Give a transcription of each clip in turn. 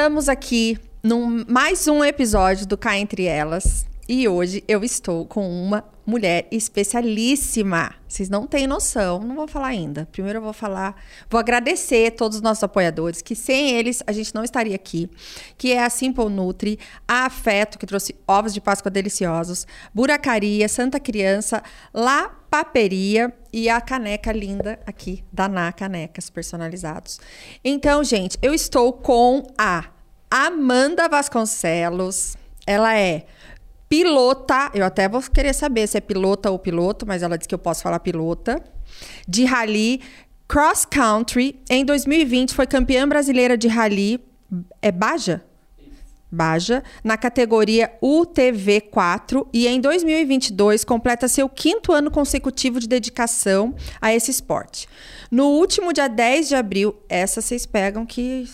Estamos aqui num mais um episódio do Cá Entre Elas. E hoje eu estou com uma mulher especialíssima. Vocês não têm noção, não vou falar ainda. Primeiro eu vou falar, vou agradecer todos os nossos apoiadores, que sem eles a gente não estaria aqui, que é a Simple Nutri, a Afeto, que trouxe ovos de Páscoa deliciosos, Buracaria, Santa Criança, La Paperia e a caneca linda aqui da Na Canecas Personalizados. Então, gente, eu estou com a Amanda Vasconcelos. Ela é pilota, eu até vou querer saber se é pilota ou piloto, mas ela disse que eu posso falar pilota, de rally cross country. Em 2020 foi campeã brasileira de rally, é Baja? Baja, na categoria UTV4 e em 2022 completa seu quinto ano consecutivo de dedicação a esse esporte. No último dia 10 de abril, essa vocês pegam que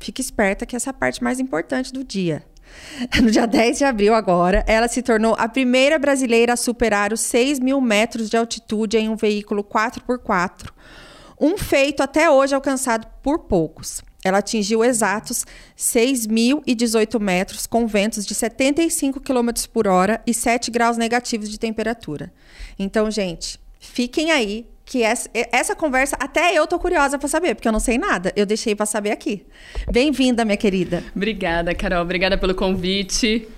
fique esperta que essa é a parte mais importante do dia. No dia 10 de abril, agora, ela se tornou a primeira brasileira a superar os 6 mil metros de altitude em um veículo 4x4. Um feito até hoje alcançado por poucos. Ela atingiu exatos 6.018 metros, com ventos de 75 km por hora e 7 graus negativos de temperatura. Então, gente, fiquem aí que essa, essa conversa até eu tô curiosa para saber, porque eu não sei nada. Eu deixei para saber aqui. Bem-vinda, minha querida. Obrigada, Carol. Obrigada pelo convite.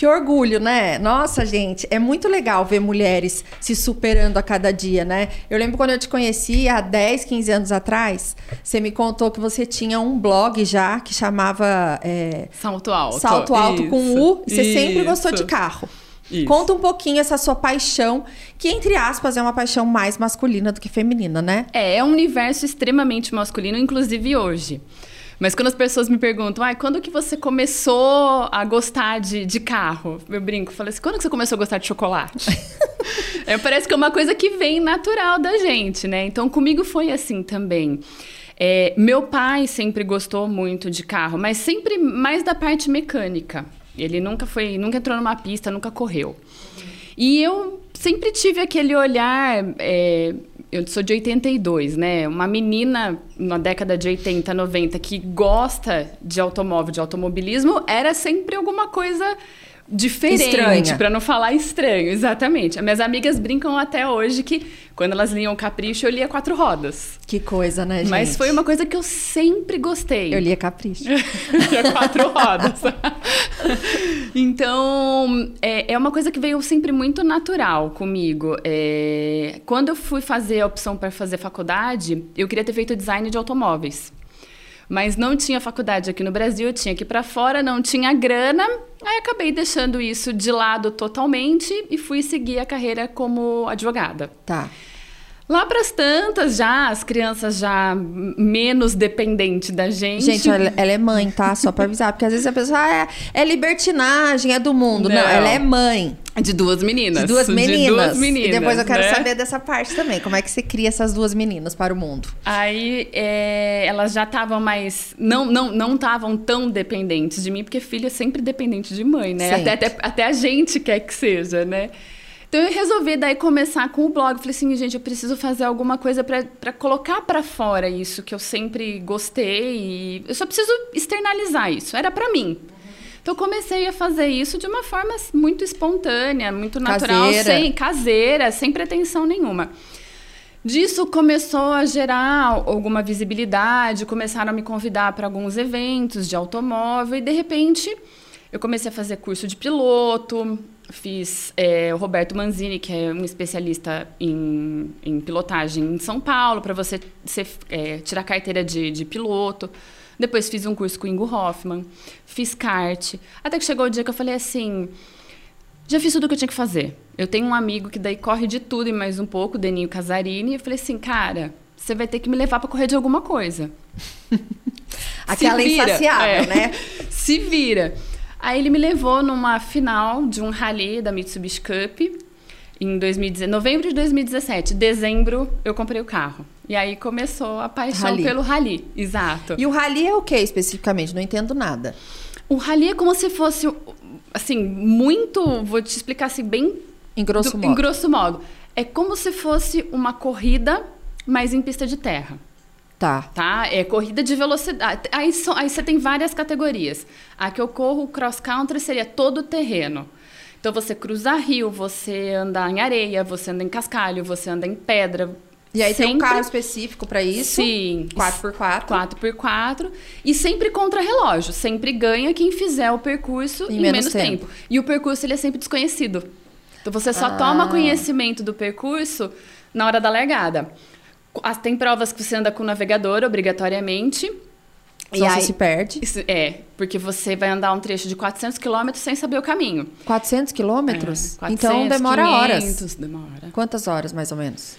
Que orgulho, né? Nossa, gente, é muito legal ver mulheres se superando a cada dia, né? Eu lembro quando eu te conheci há 10, 15 anos atrás, você me contou que você tinha um blog já que chamava. É, Salto Alto. Salto Alto isso, com U, e você isso. sempre gostou de carro. Isso. Conta um pouquinho essa sua paixão, que entre aspas é uma paixão mais masculina do que feminina, né? É, é um universo extremamente masculino, inclusive hoje. Mas quando as pessoas me perguntam, ah, quando que você começou a gostar de, de carro? Eu brinco, falei assim, quando que você começou a gostar de chocolate? é, parece que é uma coisa que vem natural da gente, né? Então comigo foi assim também. É, meu pai sempre gostou muito de carro, mas sempre mais da parte mecânica. Ele nunca foi, nunca entrou numa pista, nunca correu. E eu sempre tive aquele olhar. É, eu sou de 82, né? Uma menina na década de 80, 90 que gosta de automóvel, de automobilismo, era sempre alguma coisa diferente, para não falar estranho, exatamente. As minhas amigas brincam até hoje que quando elas liam Capricho, eu lia quatro rodas. Que coisa, né, gente? Mas foi uma coisa que eu sempre gostei. Eu lia Capricho. lia quatro rodas. então, é, é uma coisa que veio sempre muito natural comigo. É, quando eu fui fazer a opção para fazer faculdade, eu queria ter feito design de automóveis mas não tinha faculdade aqui no Brasil, tinha que ir para fora, não tinha grana. Aí acabei deixando isso de lado totalmente e fui seguir a carreira como advogada. Tá. Lá para as tantas, já, as crianças já menos dependentes da gente. Gente, ela, ela é mãe, tá? Só para avisar. Porque às vezes a pessoa ah, é, é libertinagem, é do mundo. Não. Não, ela é mãe. De duas meninas. De duas meninas. De duas meninas. E depois eu quero né? saber dessa parte também. Como é que você cria essas duas meninas para o mundo? Aí é, elas já estavam mais. Não não não estavam tão dependentes de mim, porque filha é sempre dependente de mãe, né? Até, até, até a gente quer que seja, né? Então eu resolvi daí começar com o blog. Falei assim, gente, eu preciso fazer alguma coisa para colocar para fora isso que eu sempre gostei e eu só preciso externalizar isso. Era para mim. Então comecei a fazer isso de uma forma muito espontânea, muito natural, caseira. sem caseira, sem pretensão nenhuma. Disso começou a gerar alguma visibilidade, começaram a me convidar para alguns eventos de automóvel e de repente eu comecei a fazer curso de piloto, Fiz é, o Roberto Manzini, que é um especialista em, em pilotagem em São Paulo, para você ser, é, tirar carteira de, de piloto. Depois fiz um curso com o Ingo Hoffman, fiz kart. Até que chegou o dia que eu falei assim: já fiz tudo o que eu tinha que fazer. Eu tenho um amigo que daí corre de tudo e mais um pouco, Deninho Casarini. E eu falei assim: cara, você vai ter que me levar para correr de alguma coisa. Aquela insaciável, é. né? Se vira. Aí ele me levou numa final de um rally da Mitsubishi Cup em 2017, novembro de 2017. Dezembro eu comprei o carro. E aí começou a paixão rally. pelo rally. Exato. E o rally é o que especificamente? Não entendo nada. O rally é como se fosse, assim, muito. Vou te explicar assim, bem. Em grosso do, modo. Em grosso modo. É como se fosse uma corrida, mas em pista de terra. Tá. Tá? É corrida de velocidade. Aí, so, aí você tem várias categorias. A que eu corro cross country seria todo o terreno. Então você cruza rio, você anda em areia, você anda em cascalho, você anda em pedra. E aí sempre... tem um carro específico para isso? Sim. 4x4. 4x4. E sempre contra relógio. Sempre ganha quem fizer o percurso em, em menos, menos tempo. tempo. E o percurso ele é sempre desconhecido. Então você só ah. toma conhecimento do percurso na hora da largada. Tem provas que você anda com o navegador obrigatoriamente. E aí, se perde. Isso, é, porque você vai andar um trecho de 400 quilômetros sem saber o caminho. 400 quilômetros? É, então demora 500, horas. Demora. Quantas horas, mais ou menos?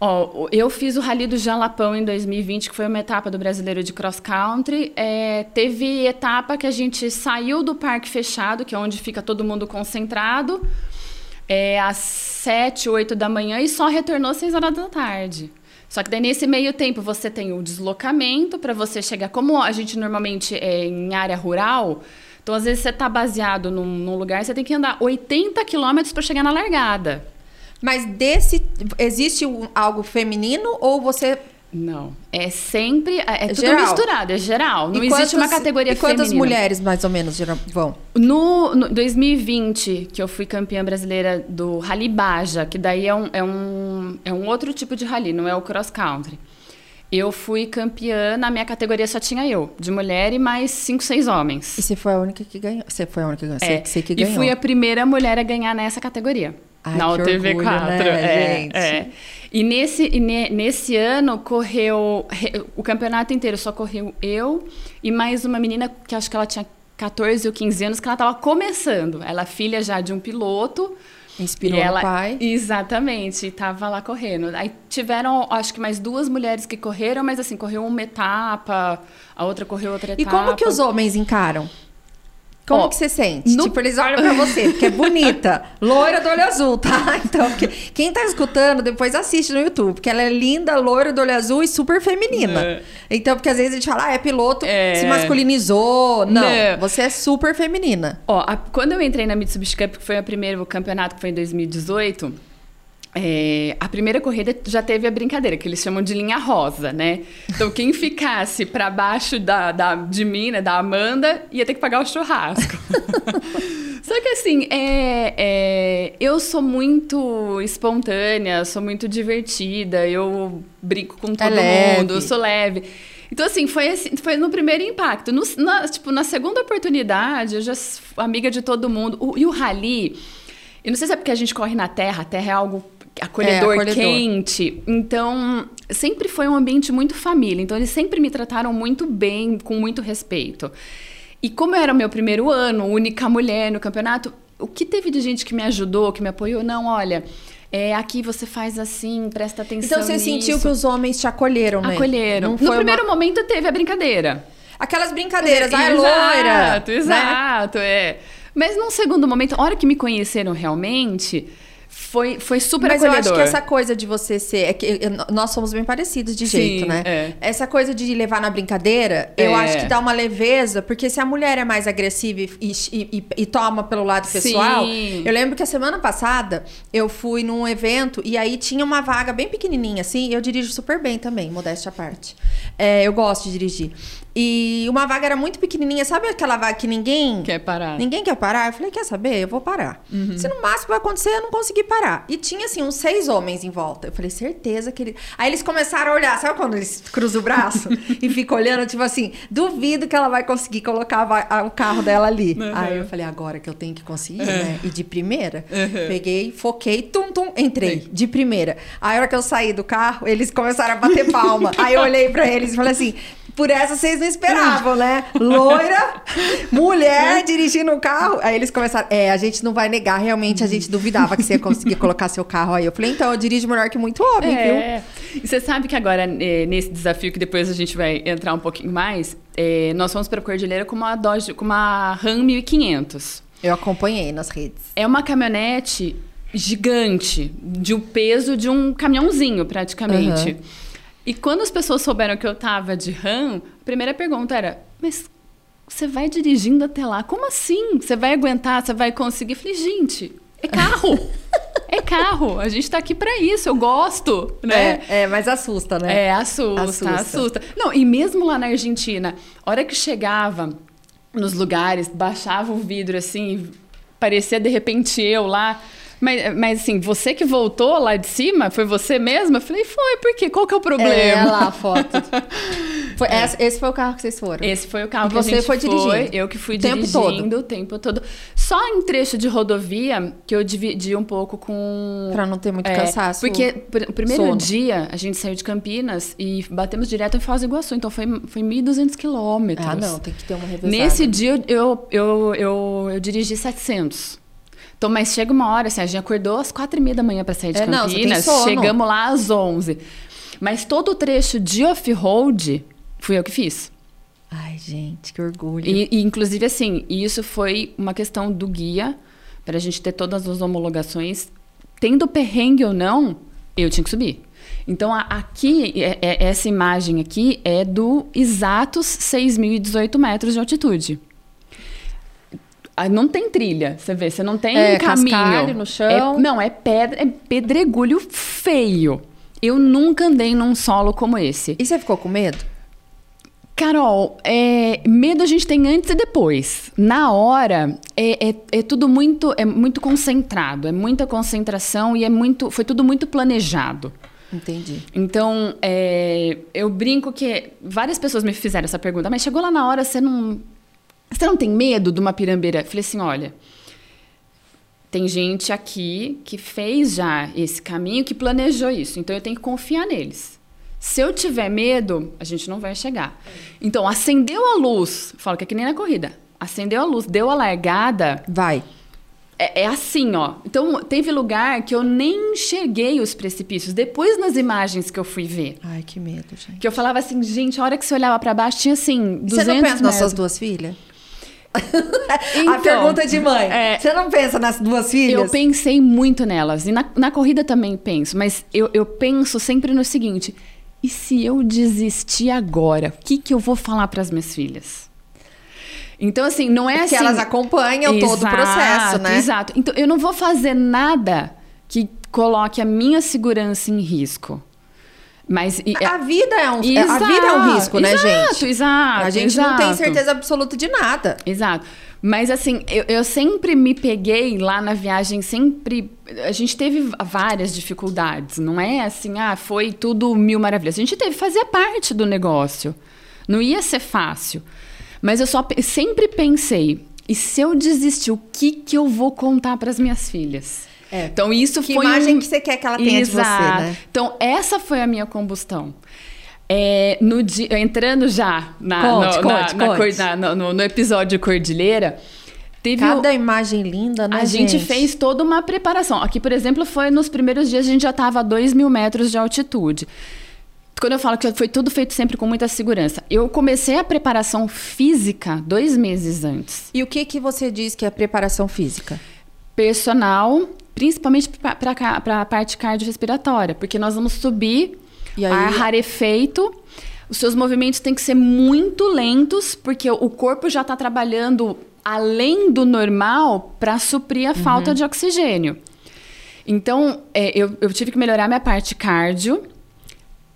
Ó, eu fiz o Rally do Jalapão em 2020, que foi uma etapa do Brasileiro de Cross Country. É, teve etapa que a gente saiu do parque fechado, que é onde fica todo mundo concentrado, é, às 7, 8 da manhã e só retornou às 6 horas da tarde. Só que daí nesse meio tempo você tem o deslocamento para você chegar. Como a gente normalmente é em área rural, então às vezes você está baseado num, num, lugar, você tem que andar 80 quilômetros para chegar na largada. Mas desse existe algo feminino ou você não. É sempre. É, é tudo geral. misturado, é geral. Não e existe uma categoria e quantas feminina. mulheres, mais ou menos, vão? No, no 2020, que eu fui campeã brasileira do Rally Baja, que daí é um, é, um, é um outro tipo de rally, não é o cross country. Eu fui campeã, na minha categoria só tinha eu, de mulher e mais cinco, seis homens. E você foi a única que ganhou? Você foi a única que ganhou? É, você que ganhou. E fui a primeira mulher a ganhar nessa categoria. Ai, na UTV 4. Né, é, gente? É. E nesse, e ne, nesse ano correu. O campeonato inteiro só correu eu e mais uma menina que acho que ela tinha 14 ou 15 anos, que ela estava começando. Ela é filha já de um piloto. Inspirou e ela, o pai. Exatamente, estava lá correndo. Aí tiveram, acho que mais duas mulheres que correram, mas assim, correu uma etapa, a outra correu outra etapa. E como que os homens encaram? Como Ó, que você sente? No... Tipo, eles olham pra você, porque é bonita, loira do olho azul, tá? Então, porque quem tá escutando, depois assiste no YouTube, porque ela é linda, loira do olho azul e super feminina. É. Então, porque às vezes a gente fala, ah, é piloto, é. se masculinizou. Não, Não, você é super feminina. Ó, a, quando eu entrei na Mitsubishi Cup, que foi o primeiro campeonato, que foi em 2018 é, a primeira corrida já teve a brincadeira, que eles chamam de linha rosa, né? Então, quem ficasse para baixo da, da, de mim, né, da Amanda, ia ter que pagar o churrasco. Só que, assim, é, é, eu sou muito espontânea, sou muito divertida, eu brinco com todo é mundo, eu sou leve. Então, assim, foi, assim, foi no primeiro impacto. No, na, tipo, na segunda oportunidade, eu já amiga de todo mundo. O, e o rally... Eu não sei se é porque a gente corre na terra, a terra é algo acolhedor, é, acolhedor, quente. Então, sempre foi um ambiente muito família. Então, eles sempre me trataram muito bem, com muito respeito. E como era o meu primeiro ano, única mulher no campeonato, o que teve de gente que me ajudou, que me apoiou? Não, olha. É, aqui você faz assim, presta atenção. Então você nisso. sentiu que os homens te acolheram, né? Acolheram. no primeiro uma... momento teve a brincadeira. Aquelas brincadeiras, ah, é loira. Exato, exato, né? é. Mas num segundo momento, a hora que me conheceram realmente, foi, foi super Mas acolhedor. eu acho que essa coisa de você ser. É que nós somos bem parecidos de Sim, jeito, né? É. Essa coisa de levar na brincadeira, é. eu acho que dá uma leveza, porque se a mulher é mais agressiva e, e, e, e toma pelo lado pessoal. Sim. Eu lembro que a semana passada eu fui num evento e aí tinha uma vaga bem pequenininha, assim, e eu dirijo super bem também, modéstia à parte. É, eu gosto de dirigir. E uma vaga era muito pequenininha. Sabe aquela vaga que ninguém... Quer parar. Ninguém quer parar? Eu falei, quer saber? Eu vou parar. Uhum. Se no máximo vai acontecer, eu não conseguir parar. E tinha, assim, uns seis homens em volta. Eu falei, certeza que ele... Aí eles começaram a olhar. Sabe quando eles cruzam o braço e ficam olhando? Tipo assim, duvido que ela vai conseguir colocar o carro dela ali. Uhum. Aí eu falei, agora que eu tenho que conseguir, uhum. né? E de primeira, peguei, foquei, tum, tum, entrei. De primeira. Aí a hora que eu saí do carro, eles começaram a bater palma. Aí eu olhei pra eles e falei assim, por essa vocês não esperavam, né? Loira, mulher dirigindo um carro. Aí eles começaram, é, a gente não vai negar, realmente a gente duvidava que você ia conseguir colocar seu carro aí. Eu falei, então, eu dirijo melhor que muito homem, é. viu? E você sabe que agora, é, nesse desafio, que depois a gente vai entrar um pouquinho mais, é, nós fomos para a Cordilheira com uma Dodge, com uma Ram 1500. Eu acompanhei nas redes. É uma caminhonete gigante, de um peso de um caminhãozinho, praticamente. Uhum. E quando as pessoas souberam que eu tava de RAM, a primeira pergunta era: mas você vai dirigindo até lá? Como assim? Você vai aguentar? Você vai conseguir? Eu falei, gente, é carro! é carro. A gente tá aqui para isso, eu gosto, né? É, é, mas assusta, né? É, assusta, assusta, assusta. Não, e mesmo lá na Argentina, a hora que chegava nos lugares, baixava o vidro assim, parecia de repente eu lá. Mas, mas assim, você que voltou lá de cima, foi você mesma? Eu falei, foi, por quê? Qual que é o problema? É, lá a foto. Foi, é. esse foi o carro que vocês foram? Esse foi o carro e que você a gente foi dirigindo? Eu que fui o tempo dirigindo todo. o tempo todo. Só em trecho de rodovia que eu dividi um pouco com... Pra não ter muito é, cansaço. Porque o primeiro sono. dia a gente saiu de Campinas e batemos direto em Foz do Iguaçu. Então foi, foi 1.200 quilômetros. Ah, não, tem que ter uma revisada. Nesse dia eu, eu, eu, eu, eu dirigi 700. Então, mas chega uma hora, assim, a gente acordou às quatro e meia da manhã para sair de é, Campinas, não, chegamos lá às onze. Mas todo o trecho de off-road fui eu que fiz. Ai, gente, que orgulho. E, e inclusive, assim, isso foi uma questão do guia, para a gente ter todas as homologações. Tendo perrengue ou não, eu tinha que subir. Então, a, aqui, é, é, essa imagem aqui é do exatos 6.018 metros de altitude. Ah, não tem trilha, você vê, você não tem é, caminho. no chão. É, não, é pedra, é pedregulho feio. Eu nunca andei num solo como esse. E você ficou com medo? Carol, é, medo a gente tem antes e depois. Na hora, é, é, é, tudo muito, é muito concentrado, é muita concentração e é muito, foi tudo muito planejado. Entendi. Então, é, eu brinco que várias pessoas me fizeram essa pergunta, mas chegou lá na hora, você não você não tem medo de uma pirambeira? falei assim: olha, tem gente aqui que fez já esse caminho, que planejou isso. Então eu tenho que confiar neles. Se eu tiver medo, a gente não vai chegar. Então, acendeu a luz, falo que é que nem na corrida. Acendeu a luz, deu a largada. Vai. É, é, assim, ó. Então, teve lugar que eu nem cheguei os precipícios. Depois, nas imagens que eu fui ver. Ai, que medo, gente. Que eu falava assim, gente, a hora que você olhava para baixo, tinha assim, 200 Você não pensa nas suas duas filhas? Então, a pergunta de mãe. É, Você não pensa nas duas filhas? Eu pensei muito nelas. E na, na corrida também penso. Mas eu, eu penso sempre no seguinte: e se eu desistir agora? O que, que eu vou falar para as minhas filhas? Então, assim, não é Porque assim. elas acompanham exato, todo o processo, né? Exato. Então, eu não vou fazer nada que coloque a minha segurança em risco. Mas e, a vida é um exato, a vida é um risco, né, exato, gente? Exato, A gente exato. não tem certeza absoluta de nada. Exato. Mas assim, eu, eu, sempre me peguei lá na viagem, sempre. A gente teve várias dificuldades, não é assim, ah, foi tudo mil maravilhas. A gente teve, fazia parte do negócio. Não ia ser fácil. Mas eu só sempre pensei, e se eu desistir, o que, que eu vou contar para as minhas filhas? É. Então isso que foi imagem um... que você quer que ela tenha Exato. de você, né? Então essa foi a minha combustão. É, no dia, entrando já na, conte, no, conte, na, conte. Na, no, no, episódio Cordilheira, teve cada imagem linda, né? A gente? gente? fez toda uma preparação. Aqui, por exemplo, foi nos primeiros dias a gente já estava a 2 mil metros de altitude. Quando eu falo que foi tudo feito sempre com muita segurança, eu comecei a preparação física dois meses antes. E o que que você diz que é preparação física? Personal principalmente para a parte cardiorrespiratória, porque nós vamos subir aí... ar rarefeito. Os seus movimentos têm que ser muito lentos, porque o corpo já está trabalhando além do normal para suprir a uhum. falta de oxigênio. Então, é, eu, eu tive que melhorar minha parte cardio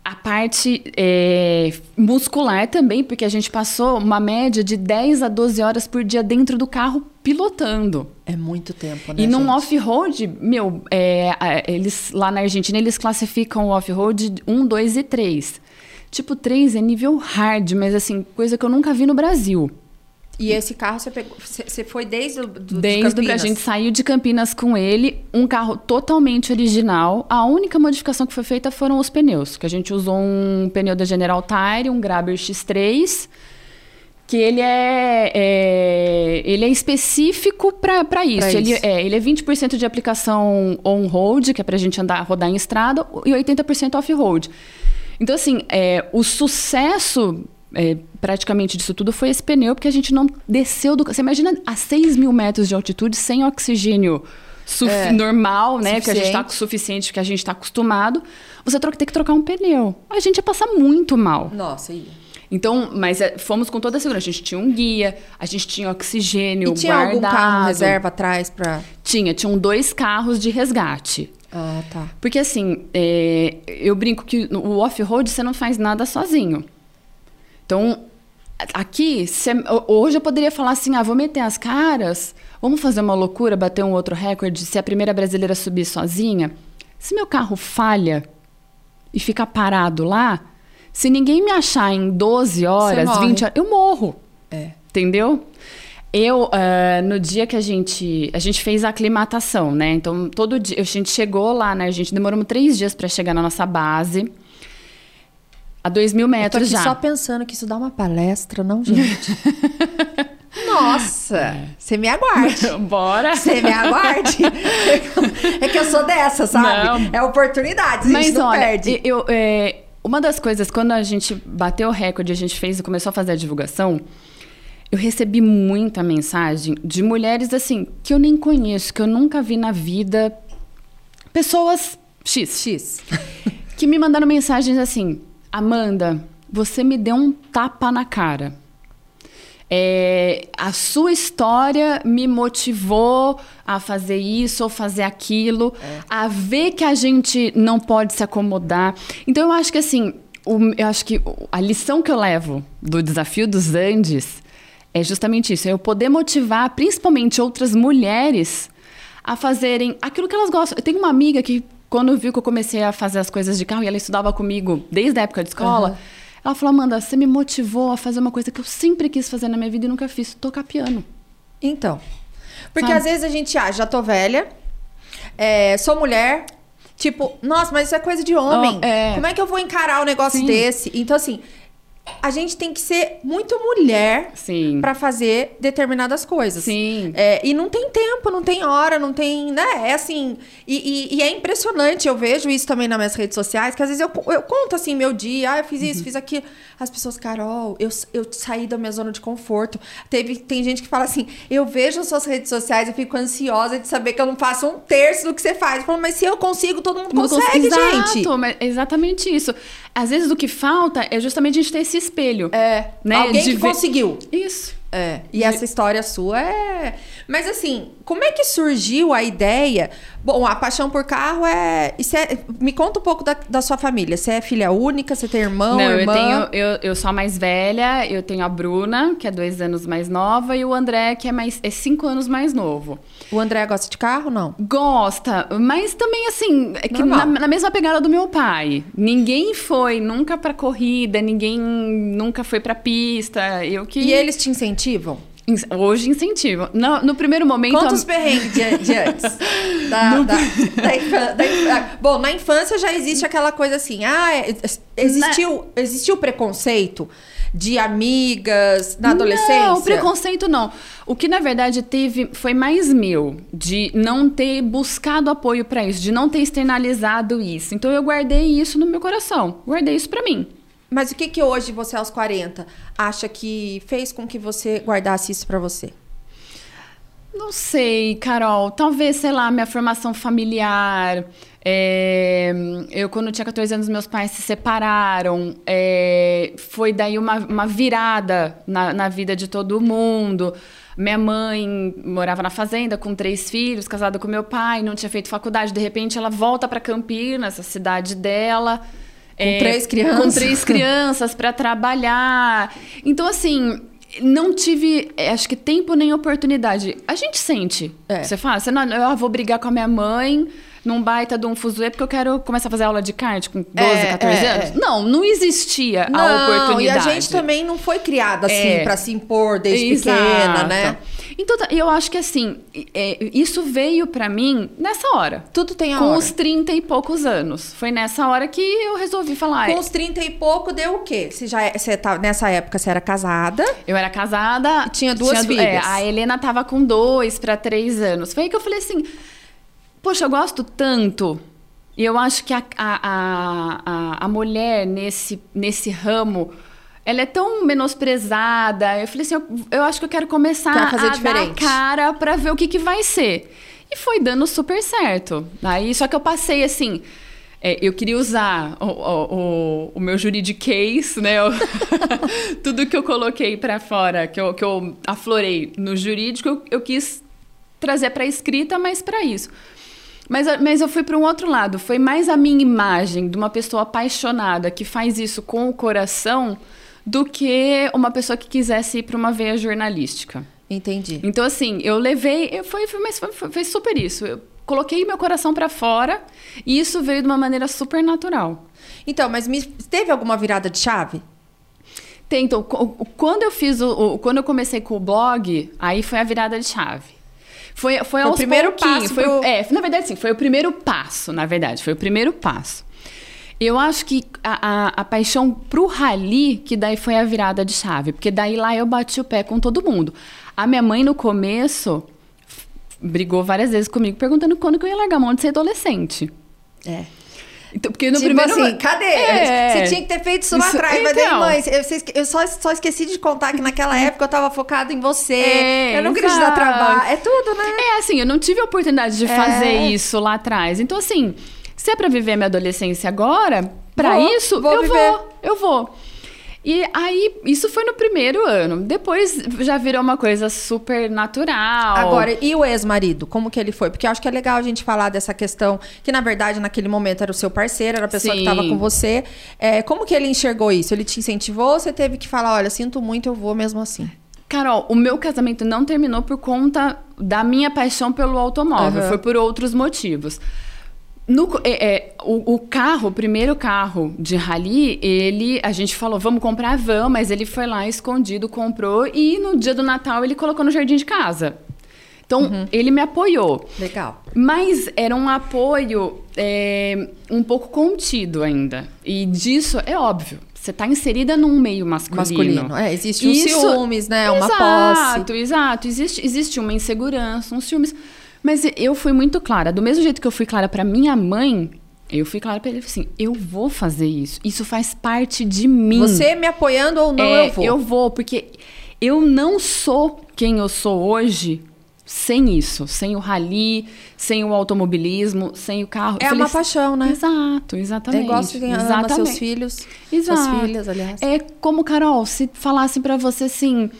a parte é, muscular também, porque a gente passou uma média de 10 a 12 horas por dia dentro do carro pilotando. É muito tempo, né? E num off-road, meu, é, eles lá na Argentina eles classificam o off-road 1, 2 e 3. Tipo, 3 é nível hard, mas assim, coisa que eu nunca vi no Brasil. E esse carro você pegou, você foi desde o do, Desde que a gente saiu de Campinas com ele, um carro totalmente original. A única modificação que foi feita foram os pneus, que a gente usou um pneu da General Tire, um Grabber X3, que ele é, é ele é específico para isso. isso. Ele é, ele é 20% de aplicação on-road, que é para a gente andar rodar em estrada, e 80% off-road. Então, assim, é, o sucesso é, praticamente disso tudo foi esse pneu, porque a gente não desceu do. Você imagina a 6 mil metros de altitude sem oxigênio é, normal, né? Suficiente. Que a gente está suficiente, que a gente está acostumado. Você tem que trocar um pneu. A gente ia passar muito mal. Nossa, ia. Então, mas é, fomos com toda a segurança. A gente tinha um guia, a gente tinha oxigênio e tinha guardado. algum carro reserva atrás para? Tinha, tinham dois carros de resgate. Ah, tá. Porque assim, é, eu brinco que o off-road você não faz nada sozinho. Então, aqui, hoje eu poderia falar assim: ah, vou meter as caras, vamos fazer uma loucura, bater um outro recorde, ser a primeira brasileira a subir sozinha. Se meu carro falha e fica parado lá, se ninguém me achar em 12 horas, 20 horas, eu morro. É. Entendeu? Eu, uh, no dia que a gente. A gente fez a aclimatação, né? Então, todo dia. A gente chegou lá, né? A gente demorou três dias para chegar na nossa base. A dois mil metros já. só pensando que isso dá uma palestra, não, gente? Nossa! É. Você me aguarde. Bora! Você me aguarde. é que eu sou dessa, sabe? Não. É oportunidade, a gente Mas, não olha, perde. Eu, é, uma das coisas, quando a gente bateu o recorde, a gente fez e começou a fazer a divulgação eu recebi muita mensagem de mulheres assim que eu nem conheço, que eu nunca vi na vida. Pessoas X. X. que me mandaram mensagens assim: Amanda, você me deu um tapa na cara. É, a sua história me motivou a fazer isso ou fazer aquilo, é. a ver que a gente não pode se acomodar. Então eu acho que assim, o, eu acho que a lição que eu levo do desafio dos Andes é justamente isso, é eu poder motivar principalmente outras mulheres a fazerem aquilo que elas gostam. Eu tenho uma amiga que, quando viu que eu comecei a fazer as coisas de carro e ela estudava comigo desde a época de escola, uhum. ela falou: Amanda, você me motivou a fazer uma coisa que eu sempre quis fazer na minha vida e nunca fiz: tocar piano. Então. Porque Sabe? às vezes a gente acha, já tô velha, é, sou mulher, Tipo, nossa, mas isso é coisa de homem. Oh, é. Como é que eu vou encarar um negócio Sim. desse? Então, assim, a gente tem que ser muito mulher para fazer determinadas coisas. Sim. É, e não tem tempo, não tem hora, não tem. Né? É assim. E, e, e, é impressionante, eu vejo isso também nas minhas redes sociais, que às vezes eu, eu conto assim, meu dia, ah, eu fiz isso, uhum. fiz aquilo. As pessoas, Carol, eu, eu saí da minha zona de conforto. Teve, tem gente que fala assim: eu vejo as suas redes sociais, eu fico ansiosa de saber que eu não faço um terço do que você faz. Eu falo, mas se eu consigo, todo mundo consegue, Exato, gente. Mas exatamente isso. Às vezes o que falta é justamente a gente ter esse espelho. É. Né? Alguém de que ver... conseguiu. Isso. É. E de... essa história sua é. Mas assim, como é que surgiu a ideia? Bom, a paixão por carro é. é... Me conta um pouco da, da sua família. Você é filha única? Você tem irmão? Não, irmã? eu tenho. Eu, eu sou a mais velha, eu tenho a Bruna, que é dois anos mais nova, e o André, que é mais é cinco anos mais novo. O André gosta de carro não? Gosta, mas também assim, é que na, na, mesma pegada do meu pai. Ninguém foi nunca pra corrida, ninguém nunca foi pra pista. Eu que. E eles te incentivam? Hoje incentivam. No, no primeiro momento. Quantos perrengues de, de antes? Da, no... da, da, da, bom, na infância já existe aquela coisa assim. Ah, é, existiu, na... existiu preconceito de amigas na adolescência? Não, preconceito não. O que na verdade teve foi mais meu, de não ter buscado apoio para isso, de não ter externalizado isso. Então eu guardei isso no meu coração, guardei isso para mim. Mas o que que hoje você aos 40 acha que fez com que você guardasse isso para você? Não sei, Carol. Talvez, sei lá, minha formação familiar. É... eu, quando tinha 14 anos, meus pais se separaram. É... foi daí uma, uma virada na, na vida de todo mundo. Minha mãe morava na fazenda com três filhos, casada com meu pai, não tinha feito faculdade. De repente, ela volta para Campinas, a cidade dela. Com é, três crianças. Com três crianças para trabalhar. Então, assim, não tive, é, acho que tempo nem oportunidade. A gente sente. É. Você fala, você não, eu vou brigar com a minha mãe num baita de um fuzuê porque eu quero começar a fazer aula de kart com 12, é, 14 é, anos. É. Não, não existia não, a oportunidade. E a gente também não foi criada assim é. para se impor desde Exato. pequena, né? Então, tá, eu acho que assim, é, isso veio para mim nessa hora. Tudo tem a com hora. Com os 30 e poucos anos. Foi nessa hora que eu resolvi falar. Com os 30 e pouco deu o quê? Você já é, você tá, nessa época você era casada? Eu era casada. Tinha duas tinha, filhas. É, a Helena tava com dois para três anos. Foi aí que eu falei assim: Poxa, eu gosto tanto. E eu acho que a, a, a, a mulher nesse, nesse ramo ela é tão menosprezada. Eu falei assim, eu, eu acho que eu quero começar a diferente. dar cara para ver o que, que vai ser. E foi dando super certo. Aí, só que eu passei assim. É, eu queria usar o, o, o, meu juridiquês, né? tudo que eu coloquei para fora, que eu, que eu aflorei no jurídico, eu, eu quis trazer para escrita, mas para isso. Mas, mas eu fui para um outro lado. Foi mais a minha imagem de uma pessoa apaixonada que faz isso com o coração do que uma pessoa que quisesse ir para uma veia jornalística. Entendi. Então, assim, eu levei. Eu, foi, foi, mas foi, foi super isso. Eu coloquei meu coração para fora e isso veio de uma maneira super natural. Então, mas me, teve alguma virada de chave? Tem, então, quando eu fiz o, quando eu comecei com o blog, aí foi a virada de chave. Foi, foi, foi o primeiro passo. Foi, pro... é, na verdade, sim, foi o primeiro passo, na verdade. Foi o primeiro passo. Eu acho que a, a, a, paixão pro rally, que daí foi a virada de chave. Porque daí lá eu bati o pé com todo mundo. A minha mãe, no começo, brigou várias vezes comigo, perguntando quando que eu ia largar a mão de ser adolescente. É. Então, porque no tipo primeiro... assim, cadê? É. Você tinha que ter feito isso lá atrás. Então... Mas daí, mãe, eu, eu só, só esqueci de contar que naquela época eu tava focada em você. É, eu não queria te dar trabalho. É tudo, né? É, assim, eu não tive a oportunidade de é. fazer isso lá atrás. Então, assim, se é pra viver a minha adolescência agora, pra vou, isso, vou eu viver. vou. Eu vou. E aí, isso foi no primeiro ano. Depois já virou uma coisa super natural. Agora, e o ex-marido? Como que ele foi? Porque eu acho que é legal a gente falar dessa questão, que na verdade naquele momento era o seu parceiro, era a pessoa Sim. que estava com você. É, como que ele enxergou isso? Ele te incentivou ou você teve que falar, olha, sinto muito, eu vou mesmo assim? Carol, o meu casamento não terminou por conta da minha paixão pelo automóvel. Uhum. Foi por outros motivos. No, é, é, o, o, carro, o primeiro carro de rally, ele, a gente falou, vamos comprar a van, mas ele foi lá escondido, comprou e no dia do Natal ele colocou no jardim de casa. Então, uhum. ele me apoiou. Legal. Mas era um apoio é, um pouco contido ainda. E disso é óbvio. Você está inserida num meio masculino. Masculino, é. Existe um Isso, ciúmes, né? Exato, uma posse. Exato, exato. Existe, existe uma insegurança, um ciúmes. Mas eu fui muito clara. Do mesmo jeito que eu fui clara para minha mãe, eu fui clara para ele assim: eu vou fazer isso. Isso faz parte de mim. Você me apoiando ou não, é, eu vou. Eu vou, porque eu não sou quem eu sou hoje sem isso, sem o rally, sem o automobilismo, sem o carro. É uma paixão, né? Exato, exatamente. É igual você ama seus filhos, Exato. suas filhas, aliás. É como, Carol, se falasse para você assim,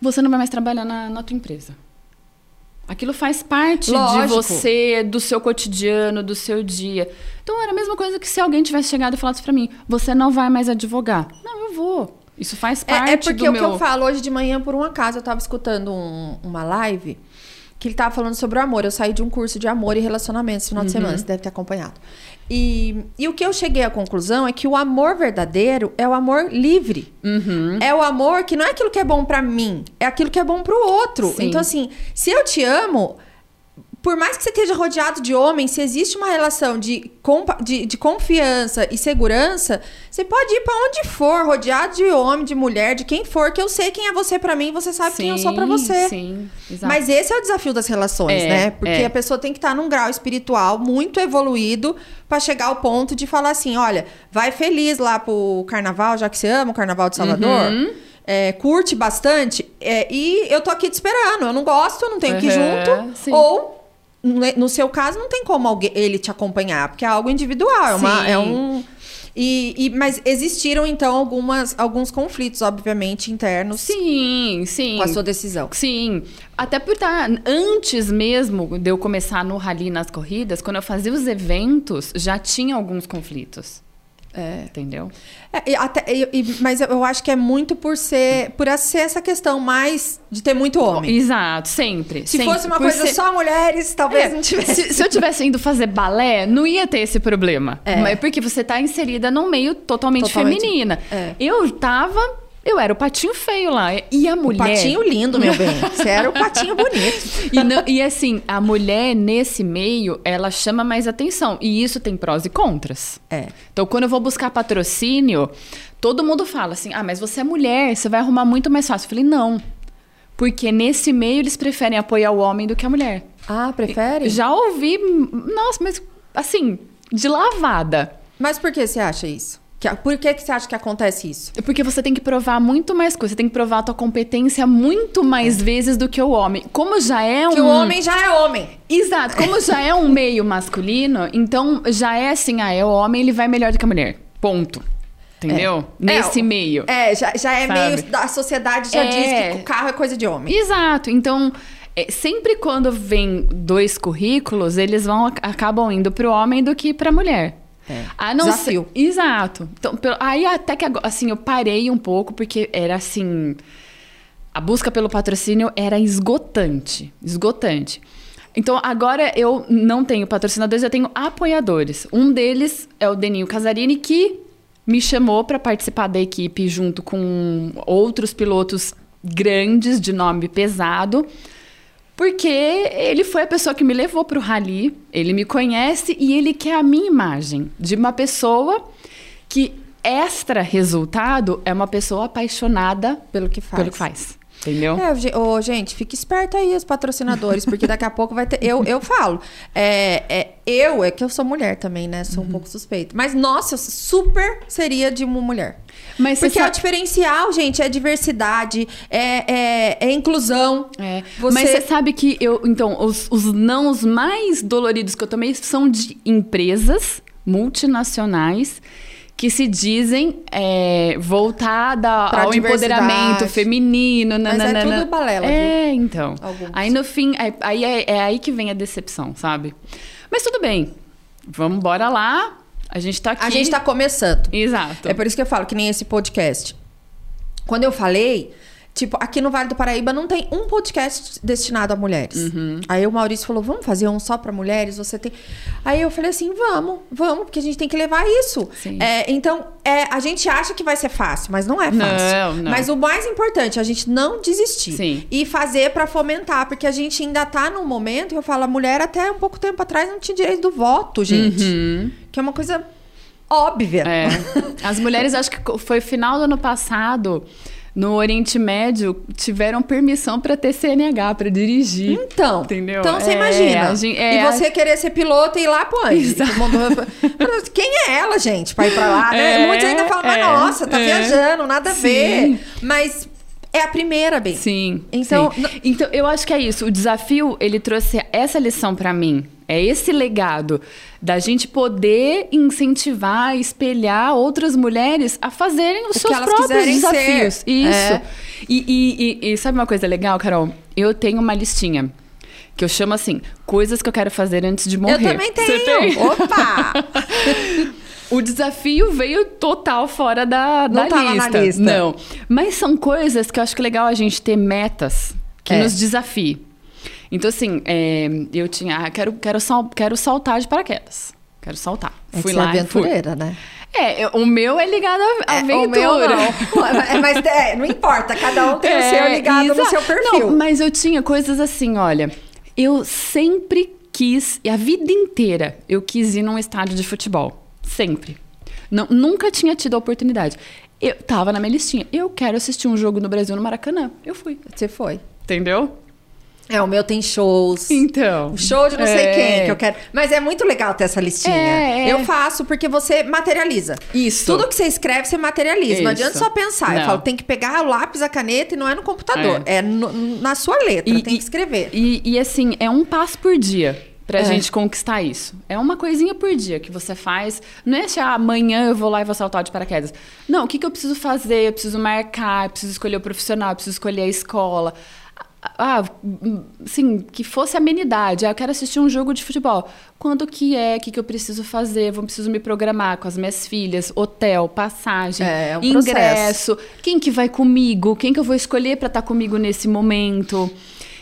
você não vai mais trabalhar na, na tua empresa. Aquilo faz parte Lógico. de você, do seu cotidiano, do seu dia. Então era a mesma coisa que se alguém tivesse chegado e falasse para mim: você não vai mais advogar. Não, eu vou. Isso faz parte é, é porque o meu... que eu falo hoje de manhã, por um acaso, eu estava escutando um, uma live que ele estava falando sobre o amor. Eu saí de um curso de amor e relacionamentos no final uhum. de semana, você deve ter acompanhado. E, e o que eu cheguei à conclusão é que o amor verdadeiro é o amor livre. Uhum. É o amor que não é aquilo que é bom para mim, é aquilo que é bom pro outro. Sim. Então, assim, se eu te amo, por mais que você esteja rodeado de homens, se existe uma relação de, de, de confiança e segurança, você pode ir para onde for, rodeado de homem, de mulher, de quem for, que eu sei quem é você para mim, você sabe sim, quem eu sou para você. Sim, exato. Mas esse é o desafio das relações, é, né? Porque é. a pessoa tem que estar tá num grau espiritual muito evoluído para chegar ao ponto de falar assim: olha, vai feliz lá pro carnaval, já que você ama o carnaval de Salvador. Uhum. É, curte bastante é, e eu tô aqui te esperando. Eu não gosto, não tenho uhum, que ir junto. Sim. Ou no seu caso, não tem como alguém, ele te acompanhar, porque é algo individual, é, uma, é um. E, e, mas existiram, então, algumas, alguns conflitos, obviamente, internos. Sim, sim. Com a sua decisão. Sim. Até por estar. Tá, antes mesmo de eu começar no rally nas corridas, quando eu fazia os eventos, já tinha alguns conflitos. É. Entendeu? É, até, mas eu acho que é muito por ser por ser essa questão mais de ter muito homem. Exato, sempre. Se sempre. fosse uma por coisa ser... só mulheres, talvez é, não tivesse. Se, se, eu tivesse indo fazer balé, não ia ter esse problema. É. Mas porque você está inserida num meio totalmente, totalmente feminina. É. Eu tava eu era o patinho feio lá. E a mulher. O patinho lindo, meu bem. Você era o patinho bonito. e, não, e assim, a mulher nesse meio, ela chama mais atenção. E isso tem prós e contras. É. Então, quando eu vou buscar patrocínio, todo mundo fala assim: ah, mas você é mulher, você vai arrumar muito mais fácil. Eu falei: não. Porque nesse meio eles preferem apoiar o homem do que a mulher. Ah, prefere? Já ouvi. Nossa, mas assim, de lavada. Mas por que você acha isso? Por que, que você acha que acontece isso? Porque você tem que provar muito mais coisas. Você tem que provar a tua competência muito mais é. vezes do que o homem. Como já é um. Que o homem já é homem. Exato. Como já é um meio masculino, então já é assim, ah, é o homem, ele vai melhor do que a mulher. Ponto. Entendeu? É. Nesse é, meio. É, já, já é sabe? meio. A sociedade já é. diz que o carro é coisa de homem. Exato. Então, é, sempre quando vem dois currículos, eles vão acabam indo para o homem do que para a mulher. É. A não Desafio. Ser, exato. Então, aí até que assim eu parei um pouco porque era assim a busca pelo patrocínio era esgotante, esgotante. Então agora eu não tenho patrocinadores, eu tenho apoiadores. Um deles é o Deninho Casarini que me chamou para participar da equipe junto com outros pilotos grandes de nome pesado porque ele foi a pessoa que me levou para o rally, ele me conhece e ele quer a minha imagem de uma pessoa que extra resultado é uma pessoa apaixonada pelo que faz. Pelo que faz. Entendeu? É, oh, gente, fique esperto aí, os patrocinadores, porque daqui a pouco vai ter. Eu, eu falo. É, é, eu, é que eu sou mulher também, né? Sou um uhum. pouco suspeita. Mas, nossa, super seria de uma mulher. Mas Porque sabe... é o diferencial, gente, é diversidade, é, é, é inclusão. É. Você... Mas você sabe que eu. Então, os, os nãos mais doloridos que eu tomei são de empresas multinacionais que se dizem é, voltada pra ao empoderamento feminino. Mas nananana. é tudo balela. É, viu? então. Alguns. Aí no fim, aí, aí é, é, aí que vem a decepção, sabe? Mas tudo bem. Vamos embora lá. A gente tá aqui. A gente tá começando. Exato. É por isso que eu falo que nem esse podcast. Quando eu falei, Tipo, aqui no Vale do Paraíba não tem um podcast destinado a mulheres. Uhum. Aí o Maurício falou: vamos fazer um só para mulheres? Você tem. Aí eu falei assim: vamos, vamos, porque a gente tem que levar isso. É, então, é, a gente acha que vai ser fácil, mas não é fácil. Não, não. Mas o mais importante, a gente não desistir. Sim. E fazer para fomentar, porque a gente ainda tá num momento, eu falo, a mulher até um pouco tempo atrás não tinha direito do voto, gente. Uhum. Que é uma coisa óbvia. É. As mulheres, acho que foi final do ano passado no Oriente Médio tiveram permissão para ter CNH, para dirigir. Então, entendeu? Então você é, imagina. Gente, é, e você querer ser piloto e ir lá pô, Quem é ela, gente, para ir para lá? Né? É, Muitos ainda falam, mas é, nossa, tá é. viajando, nada a ver. Mas é a primeira, bem. Sim. Então, sim. então eu acho que é isso. O desafio ele trouxe essa lição para mim. É esse legado da gente poder incentivar, espelhar outras mulheres a fazerem os o seus próprios desafios. Ser. Isso. É. E, e, e, e sabe uma coisa legal, Carol? Eu tenho uma listinha que eu chamo assim, coisas que eu quero fazer antes de morrer. Eu também tenho. Você tem? Opa! o desafio veio total fora da, Não da lista. Na lista. Não. Mas são coisas que eu acho que é legal a gente ter metas que é. nos desafiem. Então, assim, é, eu tinha. Ah, quero, quero, sal, quero saltar de paraquedas. Quero saltar. É fui lá. É aventureira, fui. né? É, o meu é ligado à aventura. É, o meu não. É, mas é, não importa, cada um tem é, o seu ligado no seu perfil. Não, mas eu tinha coisas assim, olha. Eu sempre quis, e a vida inteira, eu quis ir num estádio de futebol. Sempre. Não, nunca tinha tido a oportunidade. Eu tava na minha listinha. Eu quero assistir um jogo no Brasil no Maracanã. Eu fui. Você foi. Entendeu? É, o meu tem shows. Então. Show de não sei é. quem que eu quero. Mas é muito legal ter essa listinha. É, é. Eu faço porque você materializa. Isso. Tudo que você escreve, você materializa. Isso. Não adianta só pensar. Não. Eu falo, tem que pegar o lápis, a caneta e não é no computador. É, é no, na sua letra, e, tem que escrever. E, e assim, é um passo por dia pra é. gente conquistar isso. É uma coisinha por dia que você faz. Não é achar ah, amanhã eu vou lá e vou saltar de paraquedas. Não, o que, que eu preciso fazer? Eu preciso marcar, eu preciso escolher o profissional, eu preciso escolher a escola ah, sim, que fosse amenidade. Ah, eu quero assistir um jogo de futebol. Quando que é? O que, que eu preciso fazer? Vou preciso me programar com as minhas filhas, hotel, passagem, é, é um ingresso. Processo. Quem que vai comigo? Quem que eu vou escolher para estar tá comigo nesse momento?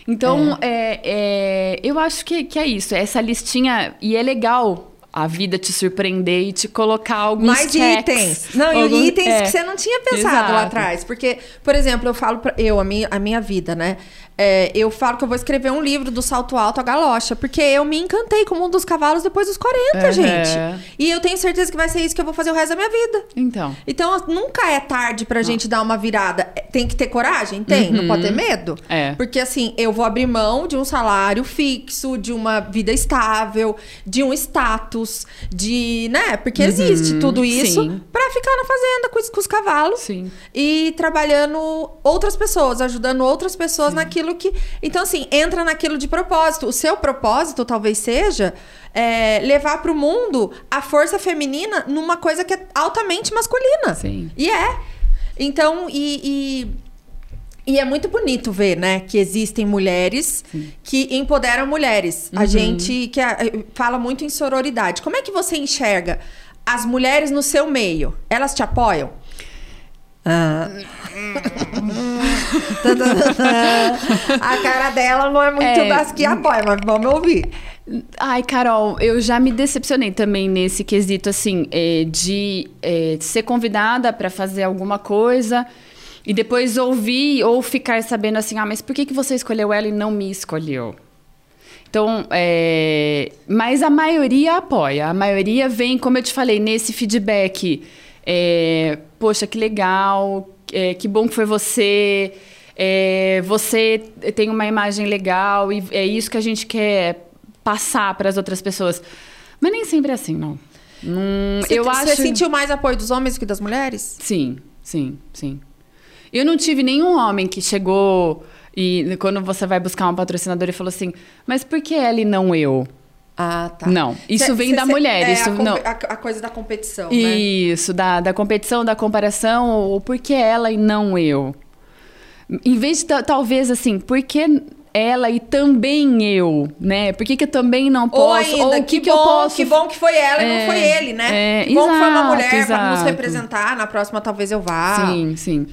Então, é. É, é, eu acho que, que é isso. Essa listinha. E é legal a vida te surpreender e te colocar alguns Mais checks, itens. Não, alguns, itens é. que você não tinha pensado Exato. lá atrás. Porque, por exemplo, eu falo pra eu, a minha, a minha vida, né? É, eu falo que eu vou escrever um livro do salto alto à galocha, porque eu me encantei como um dos cavalos depois dos 40, uhum. gente. E eu tenho certeza que vai ser isso que eu vou fazer o resto da minha vida. Então. Então, nunca é tarde pra gente dar uma virada. É, tem que ter coragem? Tem. Uhum. Não pode ter medo? É. Porque, assim, eu vou abrir mão de um salário fixo, de uma vida estável, de um status, de. né? Porque uhum. existe tudo isso Sim. pra ficar na fazenda com, com os cavalos. Sim. E trabalhando outras pessoas, ajudando outras pessoas Sim. naquilo naquilo que. Então, assim, entra naquilo de propósito. O seu propósito talvez seja é, levar para o mundo a força feminina numa coisa que é altamente masculina. Sim. E é. Então, e, E é muito bonito ver, né, que existem mulheres Sim. que empoderam mulheres. Uhum. A gente que fala muito em sororidade. Como é que você enxerga as mulheres no seu meio? Elas te apoiam? Ah. a cara dela não é muito é, das que apoia, mas vamos ouvir. Ai, Carol, eu já me decepcionei também nesse quesito, assim, é, de é, ser convidada para fazer alguma coisa e depois ouvir ou ficar sabendo assim, ah, mas por que, que você escolheu ela e não me escolheu? Então, é... mas a maioria apoia. A maioria vem, como eu te falei, nesse feedback. É... Poxa, que legal, é... que bom que foi você. É, você tem uma imagem legal e é isso que a gente quer passar para as outras pessoas. Mas nem sempre é assim, não. Hum, você, eu acho... você sentiu mais apoio dos homens do que das mulheres? Sim, sim, sim. Eu não tive nenhum homem que chegou e quando você vai buscar uma patrocinadora e falou assim, mas por que ela e não eu? Ah, tá. Não, isso cê, vem cê, da cê, mulher. É, isso, a, não. A, a, coisa da competição, né? Isso, da, da competição, da comparação, o por que ela e não eu? Em vez de, talvez, assim, por que ela e também eu, né? Por que, que eu também não posso? Ou ainda, Ou que, que, que bom, eu posso... que bom que foi ela é, e não foi é, ele, né? É, que bom exato, que foi uma mulher para nos representar. Na próxima talvez eu vá. Sim, sim.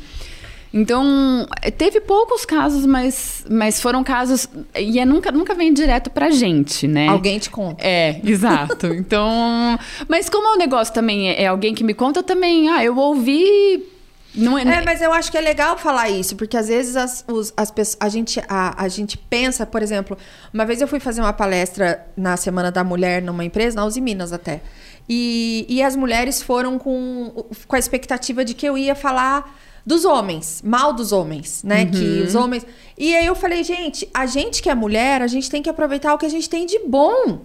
Então, teve poucos casos, mas, mas foram casos. E é nunca, nunca vem direto pra gente, né? Alguém te conta. É, exato. Então. Mas como o negócio também é, é alguém que me conta, também. Ah, eu ouvi não é, é, mas eu acho que é legal falar isso, porque às vezes as, os, as pessoas, a, gente, a, a gente pensa, por exemplo, uma vez eu fui fazer uma palestra na Semana da Mulher numa empresa, na Uzi Minas até. E, e as mulheres foram com, com a expectativa de que eu ia falar dos homens, mal dos homens, né? Uhum. Que os homens. E aí eu falei, gente, a gente que é mulher, a gente tem que aproveitar o que a gente tem de bom.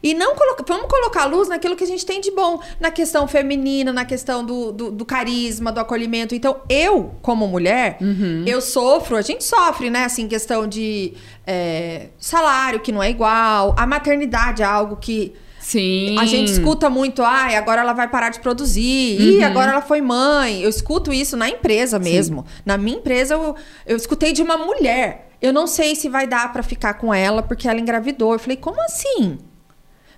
E não colocar. Vamos colocar luz naquilo que a gente tem de bom. Na questão feminina, na questão do, do, do carisma, do acolhimento. Então, eu, como mulher, uhum. eu sofro, a gente sofre, né? Assim, questão de é, salário que não é igual. A maternidade é algo que Sim. A gente escuta muito, ai, ah, agora ela vai parar de produzir. Uhum. Ih, agora ela foi mãe. Eu escuto isso na empresa mesmo. Sim. Na minha empresa, eu, eu escutei de uma mulher. Eu não sei se vai dar para ficar com ela porque ela engravidou. Eu falei, como assim?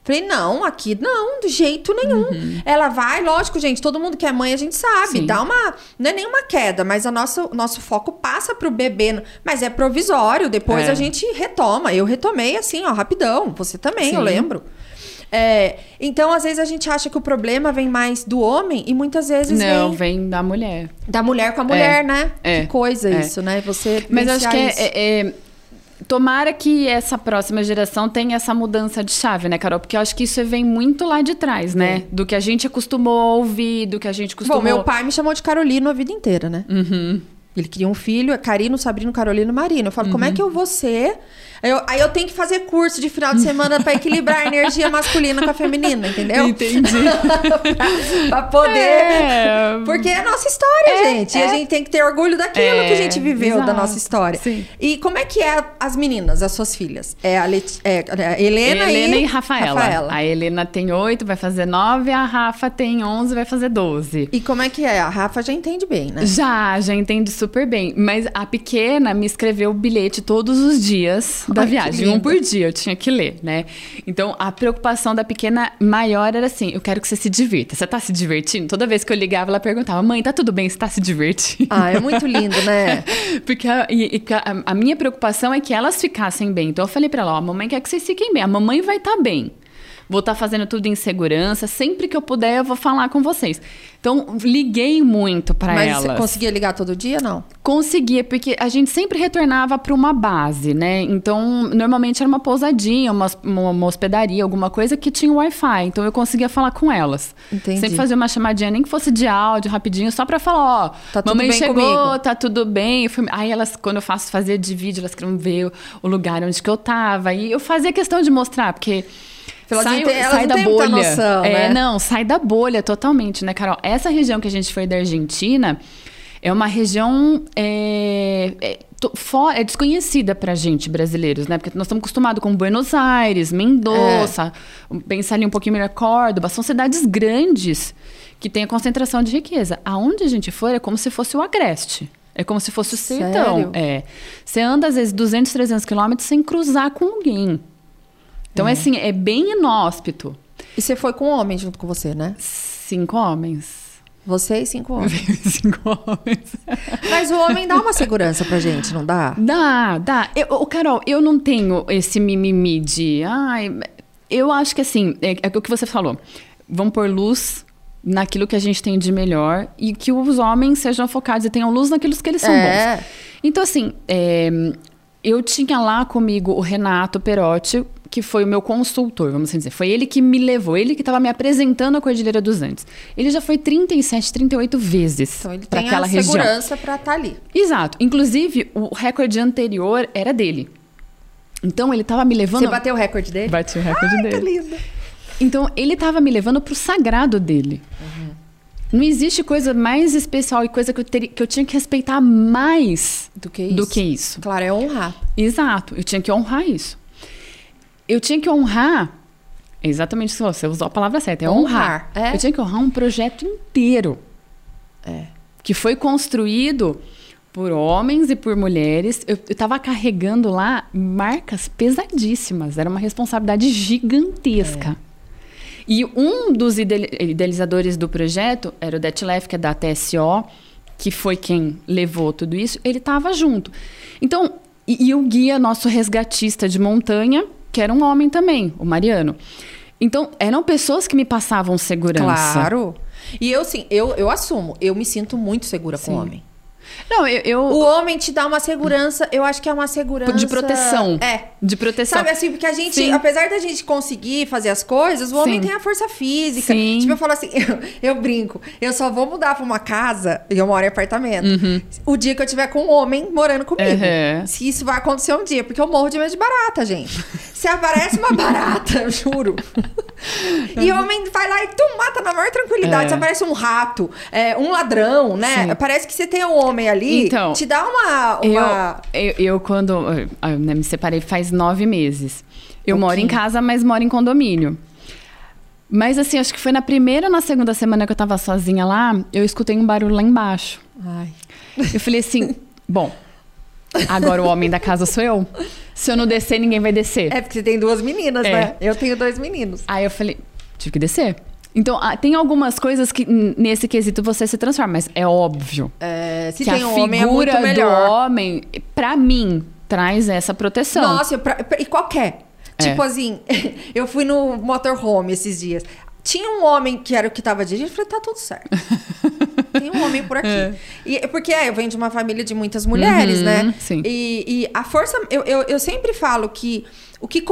Falei, não, aqui não, de jeito nenhum. Uhum. Ela vai, lógico, gente, todo mundo que é mãe, a gente sabe. Sim. Dá uma. Não é nenhuma queda, mas o nosso, nosso foco passa pro bebê. Mas é provisório, depois é. a gente retoma. Eu retomei assim, ó, rapidão. Você também, Sim. eu lembro. É, então, às vezes, a gente acha que o problema vem mais do homem e muitas vezes Não, vem... vem da mulher. Da mulher com a mulher, é, né? É, que coisa é. isso, né? Você Mas acho que é, é, é, Tomara que essa próxima geração tenha essa mudança de chave, né, Carol? Porque eu acho que isso vem muito lá de trás, né? Do que a gente acostumou a ouvir, do que a gente costumou... Bom, meu pai me chamou de Carolino a vida inteira, né? Uhum. Ele queria um filho, é Carino, Sabrino, Carolino, Marino. Eu falo, uhum. como é uhum. que eu vou ser eu, aí eu tenho que fazer curso de final de semana para equilibrar a energia masculina com a feminina, entendeu? Entendi. pra, pra, poder. É... Porque é a nossa história, é, gente. É. E a gente tem que ter orgulho daquilo é, que a gente viveu, exato. da nossa história. Sim. E como é que é as meninas, as suas filhas? É a, Let... é a Helena, Helena e, e Rafaela. Rafaela. A Helena tem oito, vai fazer nove. A Rafa tem onze, vai fazer doze. E como é que é? A Rafa já entende bem, né? Já, já entende super bem. Mas a pequena me escreveu o bilhete todos os dias da Ai, viagem, um por dia, eu tinha que ler, né? Então, a preocupação da pequena maior era assim: eu quero que você se divirta. Você tá se divertindo? Toda vez que eu ligava, ela perguntava: mãe, tá tudo bem? Você tá se divertindo? Ah, é muito lindo, né? Porque a, e, a, a, minha preocupação é que elas ficassem bem. Então, eu falei para ela: ó, a mamãe quer que vocês fiquem bem. A mamãe vai estar tá bem. Vou estar tá fazendo tudo em segurança. Sempre que eu puder, eu vou falar com vocês. Então, liguei muito para elas. Mas você conseguia ligar todo dia, não? Conseguia, porque a gente sempre retornava para uma base, né? Então, normalmente era uma pousadinha, uma, uma hospedaria, alguma coisa que tinha Wi-Fi. Então, eu conseguia falar com elas. Entendi. Sempre fazia uma chamadinha, nem que fosse de áudio, rapidinho, só para falar, ó, tá mamãe chegou, comigo. tá tudo bem. Fui... Aí elas, quando eu faço fazer de vídeo, elas queriam ver o lugar onde que eu tava. E eu fazia questão de mostrar, porque elas sai, tem, sai da bolha. Noção, é, né? não, sai da bolha totalmente, né, Carol? Essa região que a gente foi da Argentina é uma região é, é, é desconhecida pra gente, brasileiros, né? Porque nós estamos acostumados com Buenos Aires, Mendoza, é. pensar ali um pouquinho melhor, Córdoba, são cidades grandes que têm a concentração de riqueza. Aonde a gente for é como se fosse o Agreste. É como se fosse o sertão. É. Você anda, às vezes, 200, 300 quilômetros sem cruzar com alguém. Então, é. assim, é bem inóspito. E você foi com homem junto com você, né? Cinco homens. Você e cinco homens. cinco homens. Mas o homem dá uma segurança pra gente, não dá? Dá, dá. Eu, Carol, eu não tenho esse mimimi de. Ai, eu acho que assim, é, é o que você falou. Vamos pôr luz naquilo que a gente tem de melhor e que os homens sejam focados e tenham luz naquilo que eles são é. bons. Então, assim, é, eu tinha lá comigo o Renato Perotti, que foi o meu consultor, vamos assim dizer. Foi ele que me levou, ele que estava me apresentando a Cordilheira dos Andes. Ele já foi 37, 38 vezes então, para aquela região. Ele tem segurança para estar tá ali. Exato. Inclusive, o recorde anterior era dele. Então ele estava me levando. Você bateu o recorde dele? Bati o recorde Ai, dele. Que lindo. Então, ele estava me levando para o sagrado dele. Uhum. Não existe coisa mais especial e coisa que eu, teria, que eu tinha que respeitar mais do que, isso. do que isso. Claro, é honrar. Exato, eu tinha que honrar isso. Eu tinha que honrar. Exatamente isso, você usou a palavra certa, é honrar. honrar. É. Eu tinha que honrar um projeto inteiro. É. Que foi construído por homens e por mulheres. Eu estava carregando lá marcas pesadíssimas. Era uma responsabilidade gigantesca. É. E um dos idealizadores do projeto era o Detlef, que é da TSO, que foi quem levou tudo isso. Ele estava junto. Então, e, e o guia, nosso resgatista de montanha, que era um homem também, o Mariano. Então, eram pessoas que me passavam segurança. Claro. E eu, sim, eu, eu assumo, eu me sinto muito segura Sim. com homem. Não, eu, eu, O homem te dá uma segurança, eu acho que é uma segurança. De proteção. É. De proteção. Sabe assim, porque a gente, Sim. apesar da gente conseguir fazer as coisas, o homem Sim. tem a força física. Sim. Tipo, eu falo assim, eu, eu, brinco, eu só vou mudar pra uma casa, e eu moro em apartamento, uhum. o dia que eu tiver com um homem morando comigo. Uhum. Se isso vai acontecer um dia, porque eu morro de medo de barata, gente. Se aparece uma barata, juro. e o homem vai na maior tranquilidade. É. Se aparece um rato, é, um ladrão, né? Parece que você tem um homem ali, então, te dá uma. uma... Eu, eu, eu, quando eu, né, me separei faz nove meses. Eu moro em casa, mas moro em condomínio. Mas assim, acho que foi na primeira ou na segunda semana que eu tava sozinha lá, eu escutei um barulho lá embaixo. Ai. Eu falei assim, bom, agora o homem da casa sou eu. Se eu não descer, ninguém vai descer. É porque você tem duas meninas, é. né? Eu tenho dois meninos. Aí eu falei, tive que descer. Então, ah, tem algumas coisas que nesse quesito você se transforma, mas é óbvio. É, se que tem a um figura homem é muito melhor. do homem, pra mim, traz essa proteção. Nossa, pra, pra, e qualquer. É. Tipo assim, eu fui no motorhome esses dias. Tinha um homem que era o que tava dirigindo, eu falei, tá tudo certo. Tem um homem por aqui. É. E, porque é, eu venho de uma família de muitas mulheres, uhum, né? Sim. E, e a força, eu, eu, eu sempre falo que o que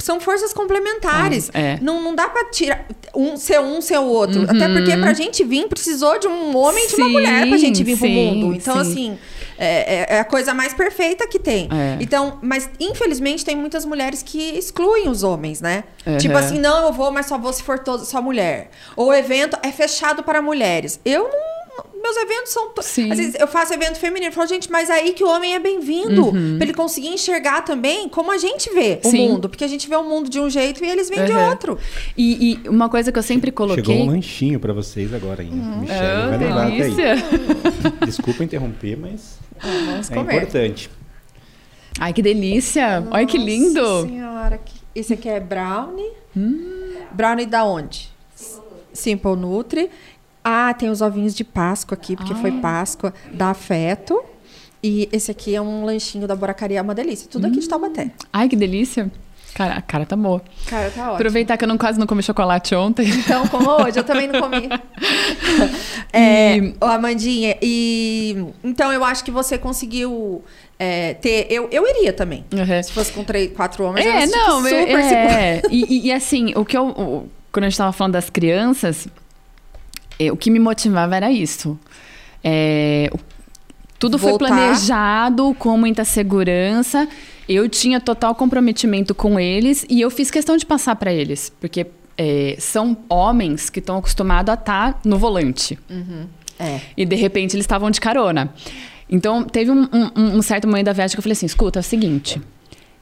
são forças complementares. É. Não, não dá para tirar um ser um ser o outro. Uhum. Até porque pra gente vir precisou de um homem e de uma mulher pra gente vir sim, pro mundo. Então, sim. assim, é, é, é, a coisa mais perfeita que tem. É. Então, mas infelizmente tem muitas mulheres que excluem os homens, né? Uhum. Tipo assim, não, eu vou, mas só vou se for todo, só mulher. Ou o evento é fechado para mulheres. Eu não meus eventos são. Sim. Às vezes eu faço evento feminino. Eu falo, gente, mas aí que o homem é bem-vindo. Uhum. Pra ele conseguir enxergar também como a gente vê o Sim. mundo. Porque a gente vê o mundo de um jeito e eles vêm uhum. de outro. E, e, uma coisa que eu sempre coloquei. Chegou um lanchinho pra vocês agora, hein? Uhum. Michelle oh, vai levar delícia. até aí. Desculpa interromper, mas vamos é comer. importante. Ai, que delícia! Nossa Olha que lindo! Senhora, esse aqui é brownie. Hum. Brownie da onde? Simple Nutri. Ah, tem os ovinhos de Páscoa aqui, porque foi Páscoa, da afeto. E esse aqui é um lanchinho da Boracaria, é uma delícia. Tudo aqui de hum. Taubaté. Ai, que delícia. Cara, a cara tá boa. Cara, tá ótimo. Aproveitar que eu não, quase não comi chocolate ontem. Então, como hoje, eu também não comi. é, e... Amandinha, e... Então, eu acho que você conseguiu é, ter... Eu, eu iria também. Uhum. Se fosse com três, quatro homens, é, eu não, super é, e, e, assim, o que eu... O, quando a gente tava falando das crianças, é, o que me motivava era isso. É, tudo Voltar. foi planejado com muita segurança. Eu tinha total comprometimento com eles e eu fiz questão de passar para eles, porque é, são homens que estão acostumados a estar tá no volante. Uhum. É. E de repente eles estavam de carona. Então teve um, um, um, certo momento da viagem que eu falei assim: escuta, é o seguinte.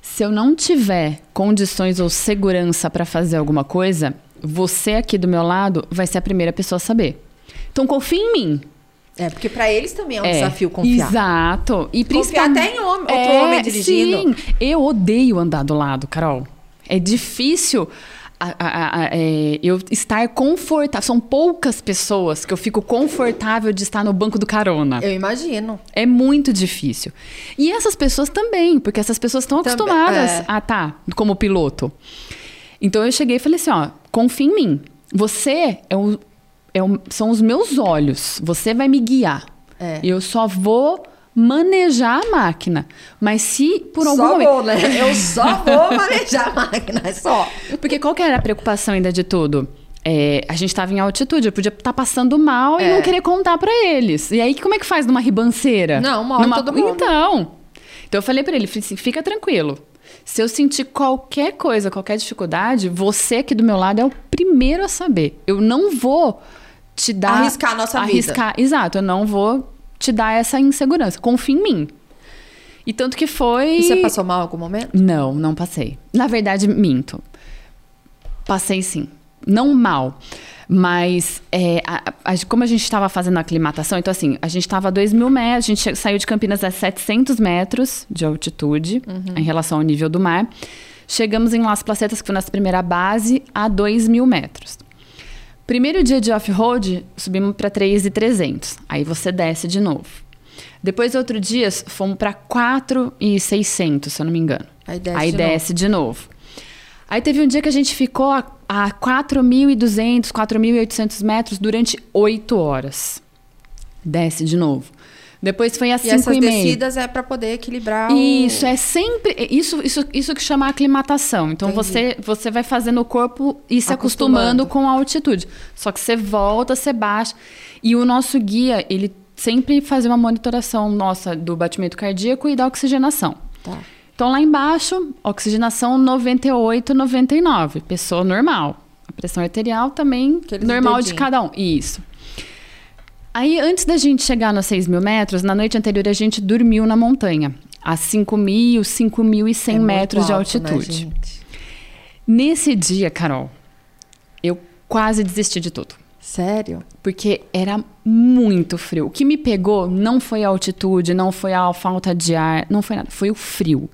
Se eu não tiver condições ou segurança para fazer alguma coisa, você aqui do meu lado vai ser a primeira pessoa a saber. Então confia em mim. É, porque para eles também é um é, desafio confiar. Exato. E confiar até em homem, outro é, homem dirigindo. Sim, eu odeio andar do lado, Carol. É difícil a, a, a, é, eu estar confortável. São poucas pessoas que eu fico confortável de estar no banco do carona. Eu imagino. É muito difícil. E essas pessoas também, porque essas pessoas estão acostumadas é. a estar tá como piloto. Então eu cheguei e falei assim: ó, confia em mim. Você é o, é o, são os meus olhos. Você vai me guiar. É. Eu só vou manejar a máquina. Mas se por algum só momento... vou, né? Eu só vou manejar a máquina, é só. Porque qual que era a preocupação ainda de tudo? É, a gente estava em altitude, eu podia estar tá passando mal é. e não querer contar para eles. E aí, como é que faz numa ribanceira? Não, morre numa... todo mundo. Então, então eu falei para ele, fica tranquilo. Se eu sentir qualquer coisa, qualquer dificuldade, você aqui do meu lado é o primeiro a saber. Eu não vou te dar... Arriscar a nossa arriscar, vida. Exato, eu não vou te dar essa insegurança. Confia em mim. E tanto que foi. E você passou mal em algum momento? Não, não passei. Na verdade, minto. Passei sim. Não mal. Mas, é, a, a, como a gente estava fazendo a aclimatação, então assim, a gente estava a 2 mil metros, a gente saiu de Campinas a 700 metros de altitude uhum. em relação ao nível do mar. Chegamos em Las Placetas, que foi nossa primeira base, a 2 mil metros. Primeiro dia de off-road, subimos para 3,300. Aí você desce de novo. Depois, outro dia, fomos para 4,600, se eu não me engano. Aí desce, Aí de, desce novo. de novo. Aí teve um dia que a gente ficou a, a 4.200, 4.800 metros durante 8 horas. Desce de novo. Depois foi a 5,5. E essas descidas é para poder equilibrar Isso, é sempre... Isso, isso, isso que chama aclimatação. Então, você, você vai fazendo o corpo e se acostumando. acostumando com a altitude. Só que você volta, você baixa. E o nosso guia, ele sempre fazia uma monitoração nossa do batimento cardíaco e da oxigenação. Tá. Então, lá embaixo, oxigenação 98, 99. Pessoa normal. A pressão arterial também Aqueles normal dedinho. de cada um. Isso. Aí, antes da gente chegar nos 6 mil metros, na noite anterior a gente dormiu na montanha, a 5 mil, 5.100 é metros de né, altitude. Né, Nesse dia, Carol, eu quase desisti de tudo. Sério? Porque era muito frio. O que me pegou não foi a altitude, não foi a falta de ar, não foi nada, foi o frio.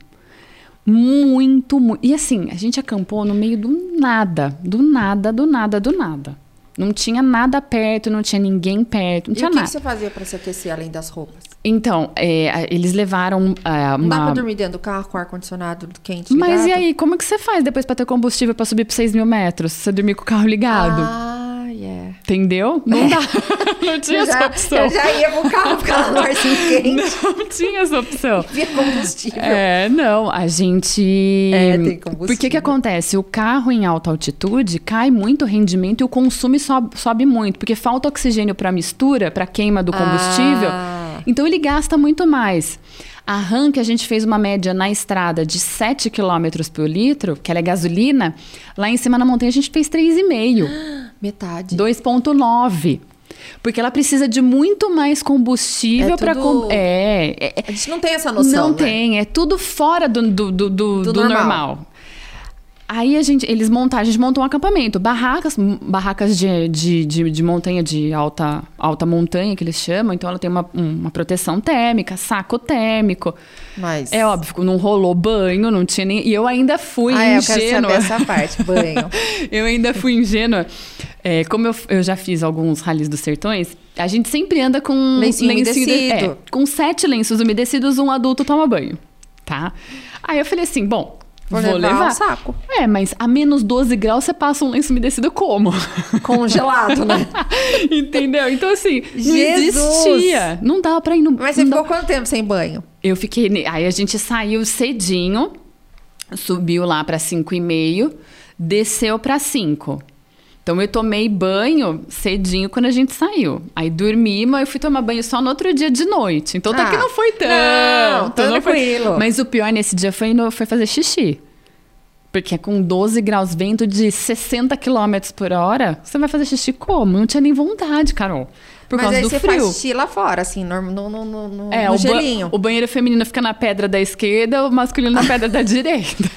Muito, muito. E assim, a gente acampou no meio do nada, do nada, do nada, do nada. Não tinha nada perto, não tinha ninguém perto, não e tinha nada. E o que você fazia para se aquecer além das roupas? Então, é, eles levaram. Uh, não dá pra dormir dentro do carro com ar-condicionado quente ligado? Mas e aí, como é que você faz depois para ter combustível para subir para 6 mil metros? Você dormir com o carro ligado? Ah, yeah. Entendeu? Não dá. não tinha já, essa opção. Eu já ia pro carro ficar no arzinho quente. Não tinha essa opção. Via combustível. É, não. A gente. É, tem combustível. Por que que acontece? O carro em alta altitude cai muito o rendimento e o consumo sobe, sobe muito, porque falta oxigênio para mistura, para queima do combustível. Ah. Então ele gasta muito mais. A RAM, que a gente fez uma média na estrada de 7 km por litro, que ela é gasolina, lá em cima na montanha a gente fez 3,5. Metade. 2,9. Porque ela precisa de muito mais combustível é para. Tudo... É, é, A gente não tem essa noção. Não né? tem, é tudo fora do, do, do, do, do normal. normal. Aí a gente, eles montaram, a gente montou um acampamento, barracas, barracas de, de, de, de, montanha, de alta, alta montanha, que eles chamam. Então ela tem uma, uma proteção térmica, saco térmico. Mas... É óbvio, não rolou banho, não tinha nem. E eu ainda fui ah, ingênua. É, eu quero saber essa parte, banho. eu ainda fui ingênua. É, como eu, eu já fiz alguns ralis dos sertões, a gente sempre anda com lencinho, lencinho umedecido. De, é, com sete lenços umedecidos, um adulto toma banho. Tá? Aí eu falei assim: bom, Vou, Vou levar, levar. saco. É, mas a menos 12 graus você passa um lenço umedecido como? Congelado, né? Entendeu? Então, assim, não existia. Não dava pra ir no. Mas você ficou dava... quanto tempo sem banho? Eu fiquei. Aí a gente saiu cedinho, subiu lá pra 5,5, desceu pra 5. Então eu tomei banho cedinho quando a gente saiu. Aí dormi, mas eu fui tomar banho só no outro dia de noite. Então ah, até que não foi tanto. Não, tranquilo. Foi... Mas o pior nesse dia foi, no... foi fazer xixi. Porque com 12 graus, vento de 60 km por hora, você vai fazer xixi como? Não tinha nem vontade, Carol. Por Mas causa do frio. Aí você faz xixi lá fora, assim, no, no, no, no, é, no o gelinho. Ba o banheiro feminino fica na pedra da esquerda, o masculino na pedra da direita.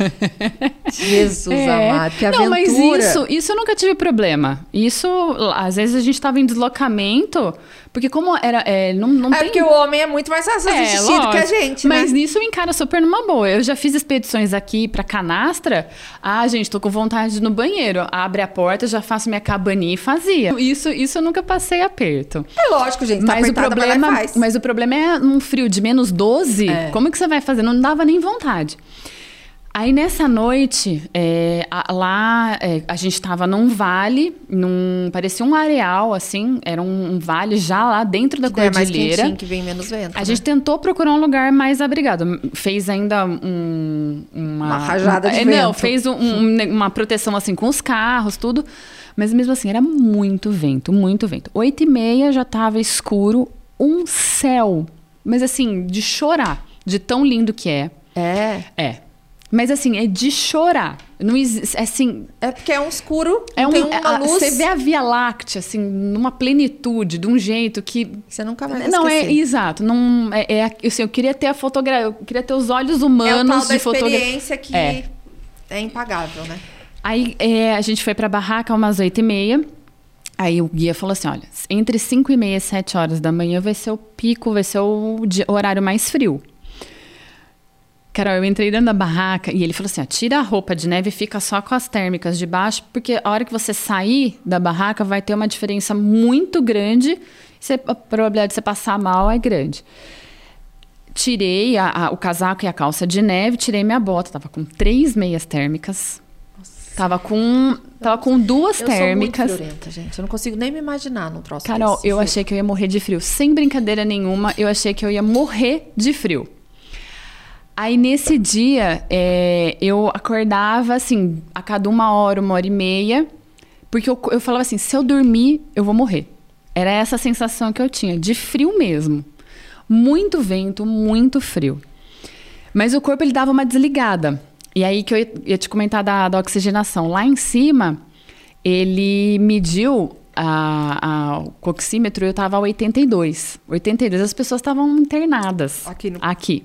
Jesus é. amado, que aventura. Não, mas isso, isso eu nunca tive problema. Isso, às vezes a gente estava em deslocamento, porque como era... É, não, não é tem... porque o homem é muito mais fácil é, que a gente, né? Mas nisso eu encaro super numa boa. Eu já fiz expedições aqui pra canastra. Ah, gente, tô com vontade no banheiro. Abre a porta, já faço minha cabaninha e fazia. Isso, isso eu nunca passei aperto. É lógico, gente. Tá mas, o problema, mas o problema é um frio de menos 12. É. Como que você vai fazer? Não dava nem vontade. Aí nessa noite, é, a, lá é, a gente estava num vale, num parecia um areal assim, era um, um vale já lá dentro da que cordilheira. É mais que vem menos vento. A né? gente tentou procurar um lugar mais abrigado, fez ainda um, uma, uma rajada de é, vento. Não, fez um, um, uma proteção assim com os carros, tudo. Mas mesmo assim era muito vento, muito vento. Oito e meia já estava escuro, um céu, mas assim de chorar, de tão lindo que é. É. É. Mas assim, é de chorar. Não existe, é assim, é porque é um escuro, é um, tem uma a, luz. Você vê a Via Láctea assim, numa plenitude, de um jeito que você nunca vai Não esquecer. é exato, não é, é assim, eu queria ter a fotografia, eu queria ter os olhos humanos é o tal de fotografia. experiência que é. é impagável, né? Aí é, a gente foi para a barraca umas oito e meia. Aí o guia falou assim: olha, entre 5 e meia e 7 horas da manhã vai ser o pico, vai ser o, o horário mais frio. Carol, eu entrei dentro da barraca e ele falou assim: ó, tira a roupa de neve e fica só com as térmicas de baixo, porque a hora que você sair da barraca vai ter uma diferença muito grande. Você, a probabilidade de você passar mal é grande. Tirei a, a, o casaco e a calça de neve, tirei minha bota, tava com três meias térmicas. Tava com, tava com duas eu térmicas. Eu sou muito friorenta, gente. Eu não consigo nem me imaginar num troço Carol, desse. eu achei que eu ia morrer de frio. Sem brincadeira nenhuma, eu achei que eu ia morrer de frio. Aí nesse dia, é, eu acordava assim, a cada uma hora, uma hora e meia, porque eu, eu falava assim: se eu dormir, eu vou morrer. Era essa sensação que eu tinha, de frio mesmo. Muito vento, muito frio. Mas o corpo ele dava uma desligada. E aí que eu ia, te comentar da, da oxigenação. Lá em cima, ele mediu a, a, o coxímetro, eu estava a 82. 82, as pessoas estavam internadas. Aqui. No... Aqui.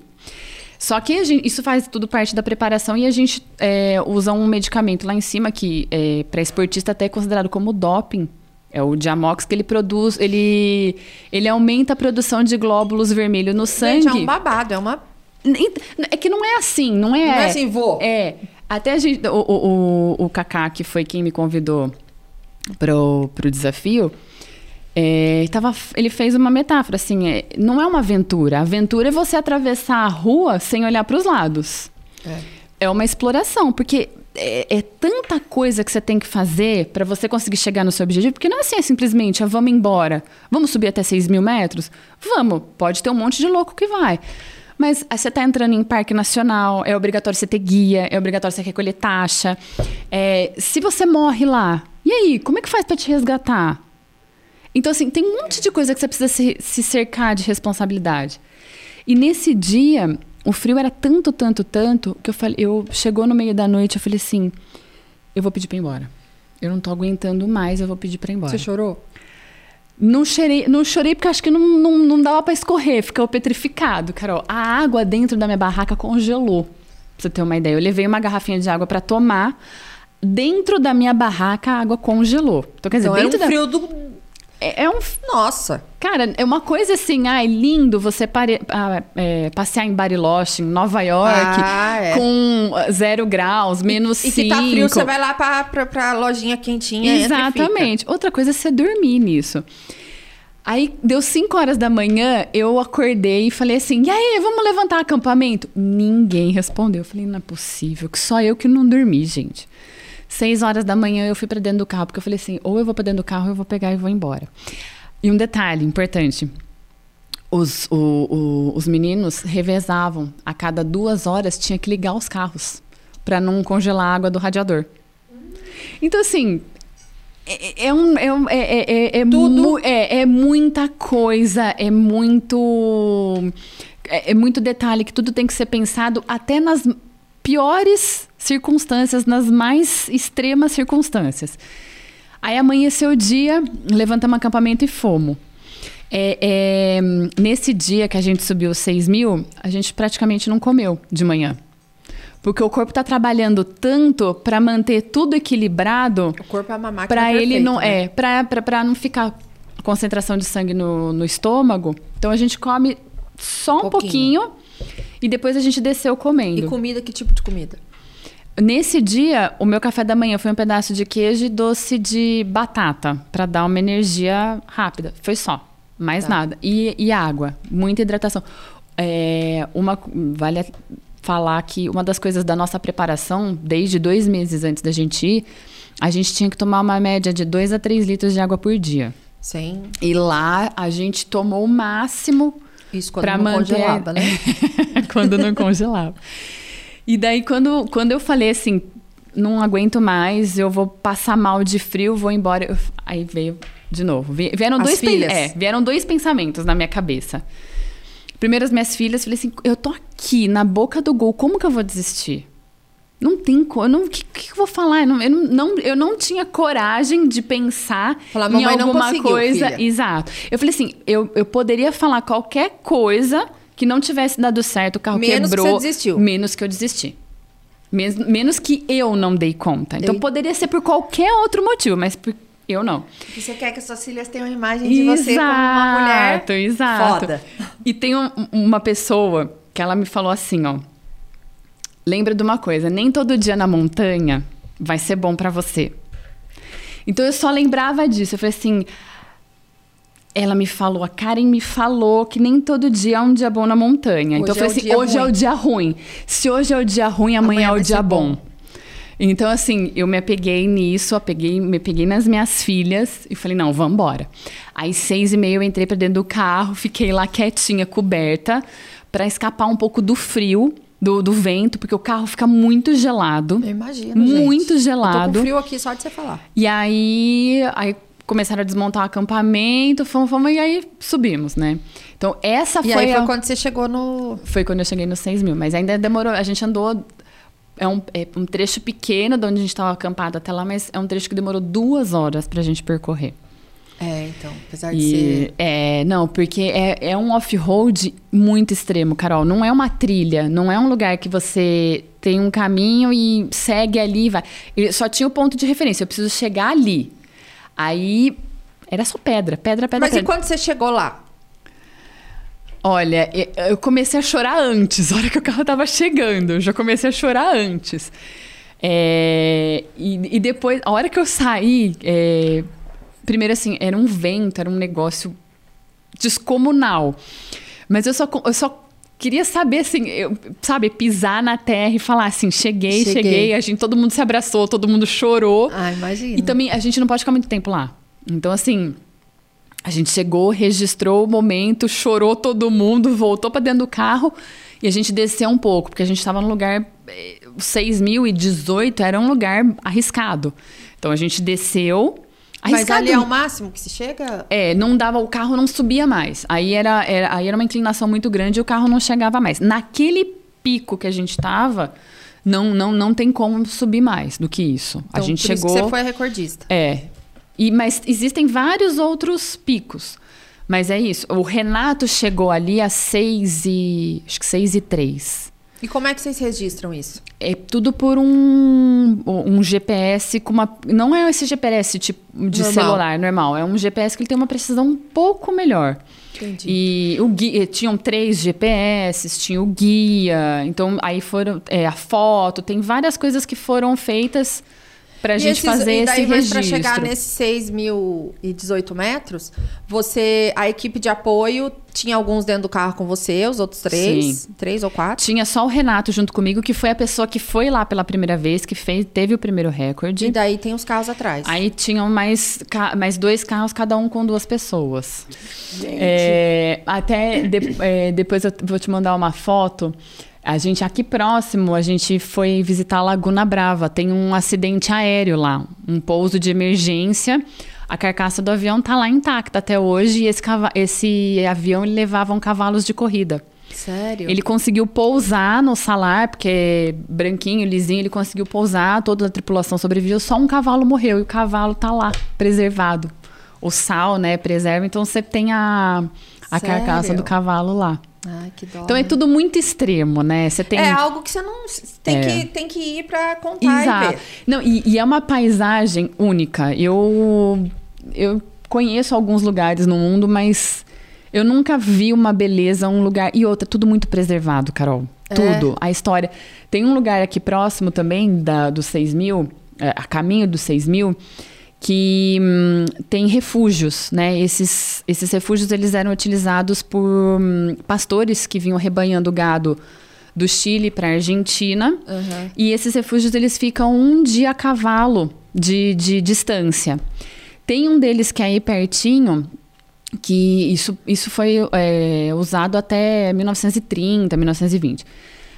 Só que gente, isso faz tudo parte da preparação e a gente é, usa um medicamento lá em cima que é, para esportista até é considerado como doping. É o Diamox que ele produz, ele, ele aumenta a produção de glóbulos vermelhos no sangue. Gente, é um babado, é uma. É que não é assim, não é. Não é assim, vou. É. Até a gente, o, o, o, Kaká, que foi quem me convidou pro, pro desafio, é, tava, ele fez uma metáfora, assim, é, não é uma aventura. A aventura é você atravessar a rua sem olhar para os lados. É. é uma exploração, porque é, é, tanta coisa que você tem que fazer para você conseguir chegar no seu objetivo, porque não é assim, é simplesmente, ah, vamos embora. Vamos subir até 6 mil metros? Vamos, pode ter um monte de louco que vai. Mas você está entrando em parque nacional, é obrigatório você ter guia, é obrigatório você recolher taxa. É, se você morre lá, e aí, como é que faz para te resgatar? Então, assim, tem um monte de coisa que você precisa se, se cercar de responsabilidade. E nesse dia, o frio era tanto, tanto, tanto, que eu falei, eu chegou no meio da noite, eu falei assim, eu vou pedir para ir embora. Eu não tô aguentando mais, eu vou pedir para ir embora. Você chorou? Não chorei, não chorei porque acho que não, não, não dava para escorrer, ficou petrificado, Carol. A água dentro da minha barraca congelou. Pra você ter uma ideia. Eu levei uma garrafinha de água para tomar. Dentro da minha barraca, a água congelou. Então, quer dizer, então, dentro era um frio do é, é, um. Nossa! Cara, é uma coisa assim, ai, lindo você pare, ah, é, passear em Bariloche, em Nova York, ah, é. com zero graus, menos e, cinco. E que tá frio, você vai lá pra, pra, pra lojinha quentinha Exatamente. Outra coisa é você dormir nisso. Aí deu 5 horas da manhã, eu acordei e falei assim: e aí, vamos levantar acampamento? Ninguém respondeu. Eu falei: não é possível, que só eu que não dormi, gente. Seis horas da manhã eu fui para dentro do carro, porque eu falei assim: ou eu vou para dentro do carro, ou eu vou pegar e vou embora. E um detalhe importante: os, o, o, os meninos revezavam. A cada duas horas tinha que ligar os carros para não congelar a água do radiador. Então, assim, é, é, um, é, é, é, é, Tudo. Mu, é, é muita coisa, é muito. É, é, muito detalhe que tudo tem que ser pensado até nas piores circunstâncias, nas mais extremas circunstâncias. Aí amanheceu o dia, levantamos acampamento e fomos. É, é, nesse dia que a gente subiu 6 mil, a gente praticamente não comeu de manhã. Porque o corpo está trabalhando tanto para manter tudo equilibrado. O corpo é uma máquina Para ele não né? é, para não ficar concentração de sangue no, no estômago. Então a gente come só um pouquinho. pouquinho e depois a gente desceu comendo. E comida, que tipo de comida? Nesse dia, o meu café da manhã foi um pedaço de queijo e doce de batata, para dar uma energia rápida. Foi só, mais tá. nada. E, e, água, muita hidratação. É, uma, vale falar que uma das coisas da nossa preparação, desde dois meses antes da gente ir, a gente tinha que tomar uma média de 2 a 3 litros de água por dia. Sim. E lá a gente tomou o máximo isso quando não manter... congelava, né? quando não congelava. E daí, quando, quando eu falei assim, não aguento mais, eu vou passar mal de frio, vou embora. Eu... Aí veio de novo. Vieram dois, é, vieram dois pensamentos na minha cabeça. Primeiro, as minhas filhas, falei assim: eu tô aqui na boca do gol, como que eu vou desistir? Não tem como. O que, que, eu vou falar? Eu não, eu não, eu não tinha coragem de pensar falar, em alguma coisa. Filha. Exato. Eu falei assim: eu, eu poderia falar qualquer coisa que não tivesse dado certo, o carro menos quebrou. Menos que você desistiu. Menos que eu desisti. Menos, menos que eu não dei conta. Então, poderia ser por qualquer outro motivo, mas por, eu não. E você quer que suas filhas tenham uma imagem de exato, você como uma mulher exato. foda. E tem um, uma pessoa que ela me falou assim, ó. Lembra de uma coisa, nem todo dia na montanha vai ser bom para você. Então eu só lembrava disso. Eu falei assim, ela me falou, a Karen me falou que nem todo dia é um dia bom na montanha. Então, hoje então eu falei é assim: hoje ruim. é o dia ruim. Se hoje é o dia ruim, amanhã, amanhã é o dia bom. bom. Então, assim, eu me apeguei nisso, apeguei, me peguei nas minhas filhas e falei, não, vamos embora. Aí, seis e meia, eu entrei para dentro do carro, fiquei lá quietinha, coberta, para escapar um pouco do frio. Do, do, vento, porque o carro fica muito gelado. Eu imagino. Muito gente. gelado. Eu tô com frio aqui só de você falar. E aí, aí começaram a desmontar o acampamento, fomos, fomos e aí subimos, né? Então, essa e foi. Aí foi a... quando você chegou no. Foi quando eu cheguei nos 6 mil, mas ainda demorou. A gente andou. É um, é um trecho pequeno de onde a gente estava acampado até lá, mas é um trecho que demorou duas horas para a gente percorrer. É, então, apesar de ser. É, não, porque é, é um off-road muito extremo, Carol. Não é uma trilha, não é um lugar que você tem um caminho e segue ali e vai. Eu só tinha o ponto de referência, eu preciso chegar ali. Aí era só pedra, pedra, pedra. Mas pedra. e quando você chegou lá? Olha, eu comecei a chorar antes, a hora que o carro tava chegando. Eu já comecei a chorar antes. É, e, e, depois, a hora que eu saí, é, primeiro assim, era um vento, era um negócio descomunal. Mas eu só, eu só queria saber, assim, eu, sabe, pisar na terra e falar assim, cheguei, cheguei, cheguei, a gente, todo mundo se abraçou, todo mundo chorou. Ah, imagina. E também, a gente não pode ficar muito tempo lá. Então, assim, a gente chegou, registrou o momento, chorou todo mundo, voltou para dentro do carro e a gente desceu um pouco, porque a gente estava no lugar, 6.018 eh, era um lugar arriscado. Então, a gente desceu, Arriscado. Mas ali é o máximo que se chega? É, não dava, o carro não subia mais. Aí era, era, aí era uma inclinação muito grande e o carro não chegava mais. Naquele pico que a gente estava, não, não, não tem como subir mais do que isso. Então, a gente chegou. Você foi recordista. É. E, mas existem vários outros picos. Mas é isso. O Renato chegou ali a 6 e. Acho que 6 e 3. E como é que vocês registram isso? É tudo por um, um GPS com uma. Não é esse GPS tipo de normal. celular normal, é um GPS que ele tem uma precisão um pouco melhor. Entendi. E o guia, tinham três GPS, tinha o guia, então aí foram é, a foto, tem várias coisas que foram feitas para a gente esses, fazer e daí, esse registro. Para chegar nesses 6.018 metros, você, a equipe de apoio tinha alguns dentro do carro com você, os outros três, Sim. três ou quatro? Tinha só o Renato junto comigo, que foi a pessoa que foi lá pela primeira vez, que fez, teve o primeiro recorde. E daí tem os carros atrás. Aí tinham mais, mais dois carros, cada um com duas pessoas. Gente. É, até de, é, depois eu vou te mandar uma foto. A gente aqui próximo, a gente foi visitar a Laguna Brava. Tem um acidente aéreo lá, um pouso de emergência. A carcaça do avião tá lá intacta até hoje e esse, esse avião levava cavalos de corrida. Sério? Ele conseguiu pousar no salar, porque branquinho, lisinho, ele conseguiu pousar, toda a tripulação sobreviveu, só um cavalo morreu e o cavalo tá lá, preservado. O sal, né, preserva, então você tem a, a carcaça do cavalo lá. Ai, que dó. Então é tudo muito extremo, né? Você tem... É algo que você não tem, é. que, tem que ir para contar Exato. e ver. Não, e, e, é uma paisagem única. Eu, eu conheço alguns lugares no mundo, mas eu nunca vi uma beleza, um lugar. E outra, tudo muito preservado, Carol. É. Tudo. A história. Tem um lugar aqui próximo também da, dos 6 mil, é, a caminho dos 6 mil que hum, tem refúgios, né? Esses, esses refúgios eles eram utilizados por hum, pastores que vinham rebanhando gado do Chile para a Argentina. Uhum. E esses refúgios eles ficam um dia a cavalo de, de distância. Tem um deles que é aí pertinho, que isso, isso foi é, usado até 1930, 1920.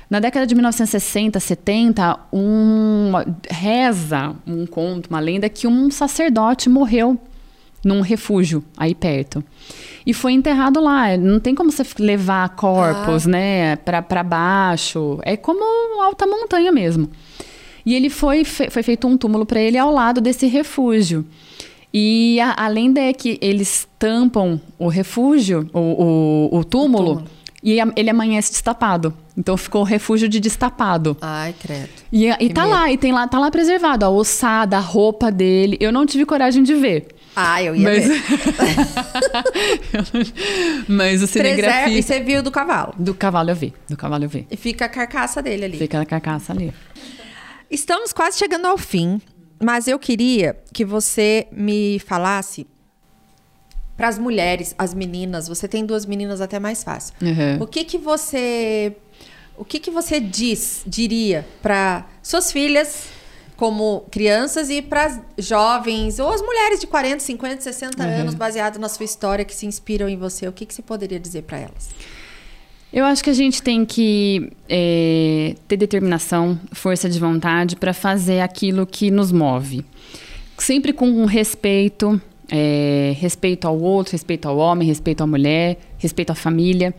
Na década de 1960, 70, um, reza um conto, uma lenda, que um sacerdote morreu num refúgio aí perto. E foi enterrado lá. Não tem como você levar corpos, ah. né, para baixo. É como alta montanha mesmo. E ele foi, foi feito um túmulo para ele ao lado desse refúgio. E a, a lenda é que eles tampam o refúgio, o, o, o túmulo. O túmulo e ele amanhece destapado. Então ficou o refúgio de destapado. Ai, credo. E, e tá medo. lá, e tem lá, tá lá preservado. A ossada, a roupa dele. Eu não tive coragem de ver. Ah, eu ia mas... ver. mas o cinegrafia... E você viu do cavalo? Do cavalo eu vi. Do cavalo eu vi. E fica a carcaça dele ali. Fica a carcaça ali. Estamos quase chegando ao fim. Mas eu queria que você me falasse para as mulheres, as meninas, você tem duas meninas até mais fácil. Uhum. O que que você o que que você diz, diria para suas filhas como crianças e para jovens ou as mulheres de 40, 50, 60 uhum. anos, baseado na sua história que se inspiram em você, o que que você poderia dizer para elas? Eu acho que a gente tem que é, ter determinação, força de vontade para fazer aquilo que nos move. Sempre com respeito, é, respeito ao outro, respeito ao homem, respeito à mulher, respeito à família.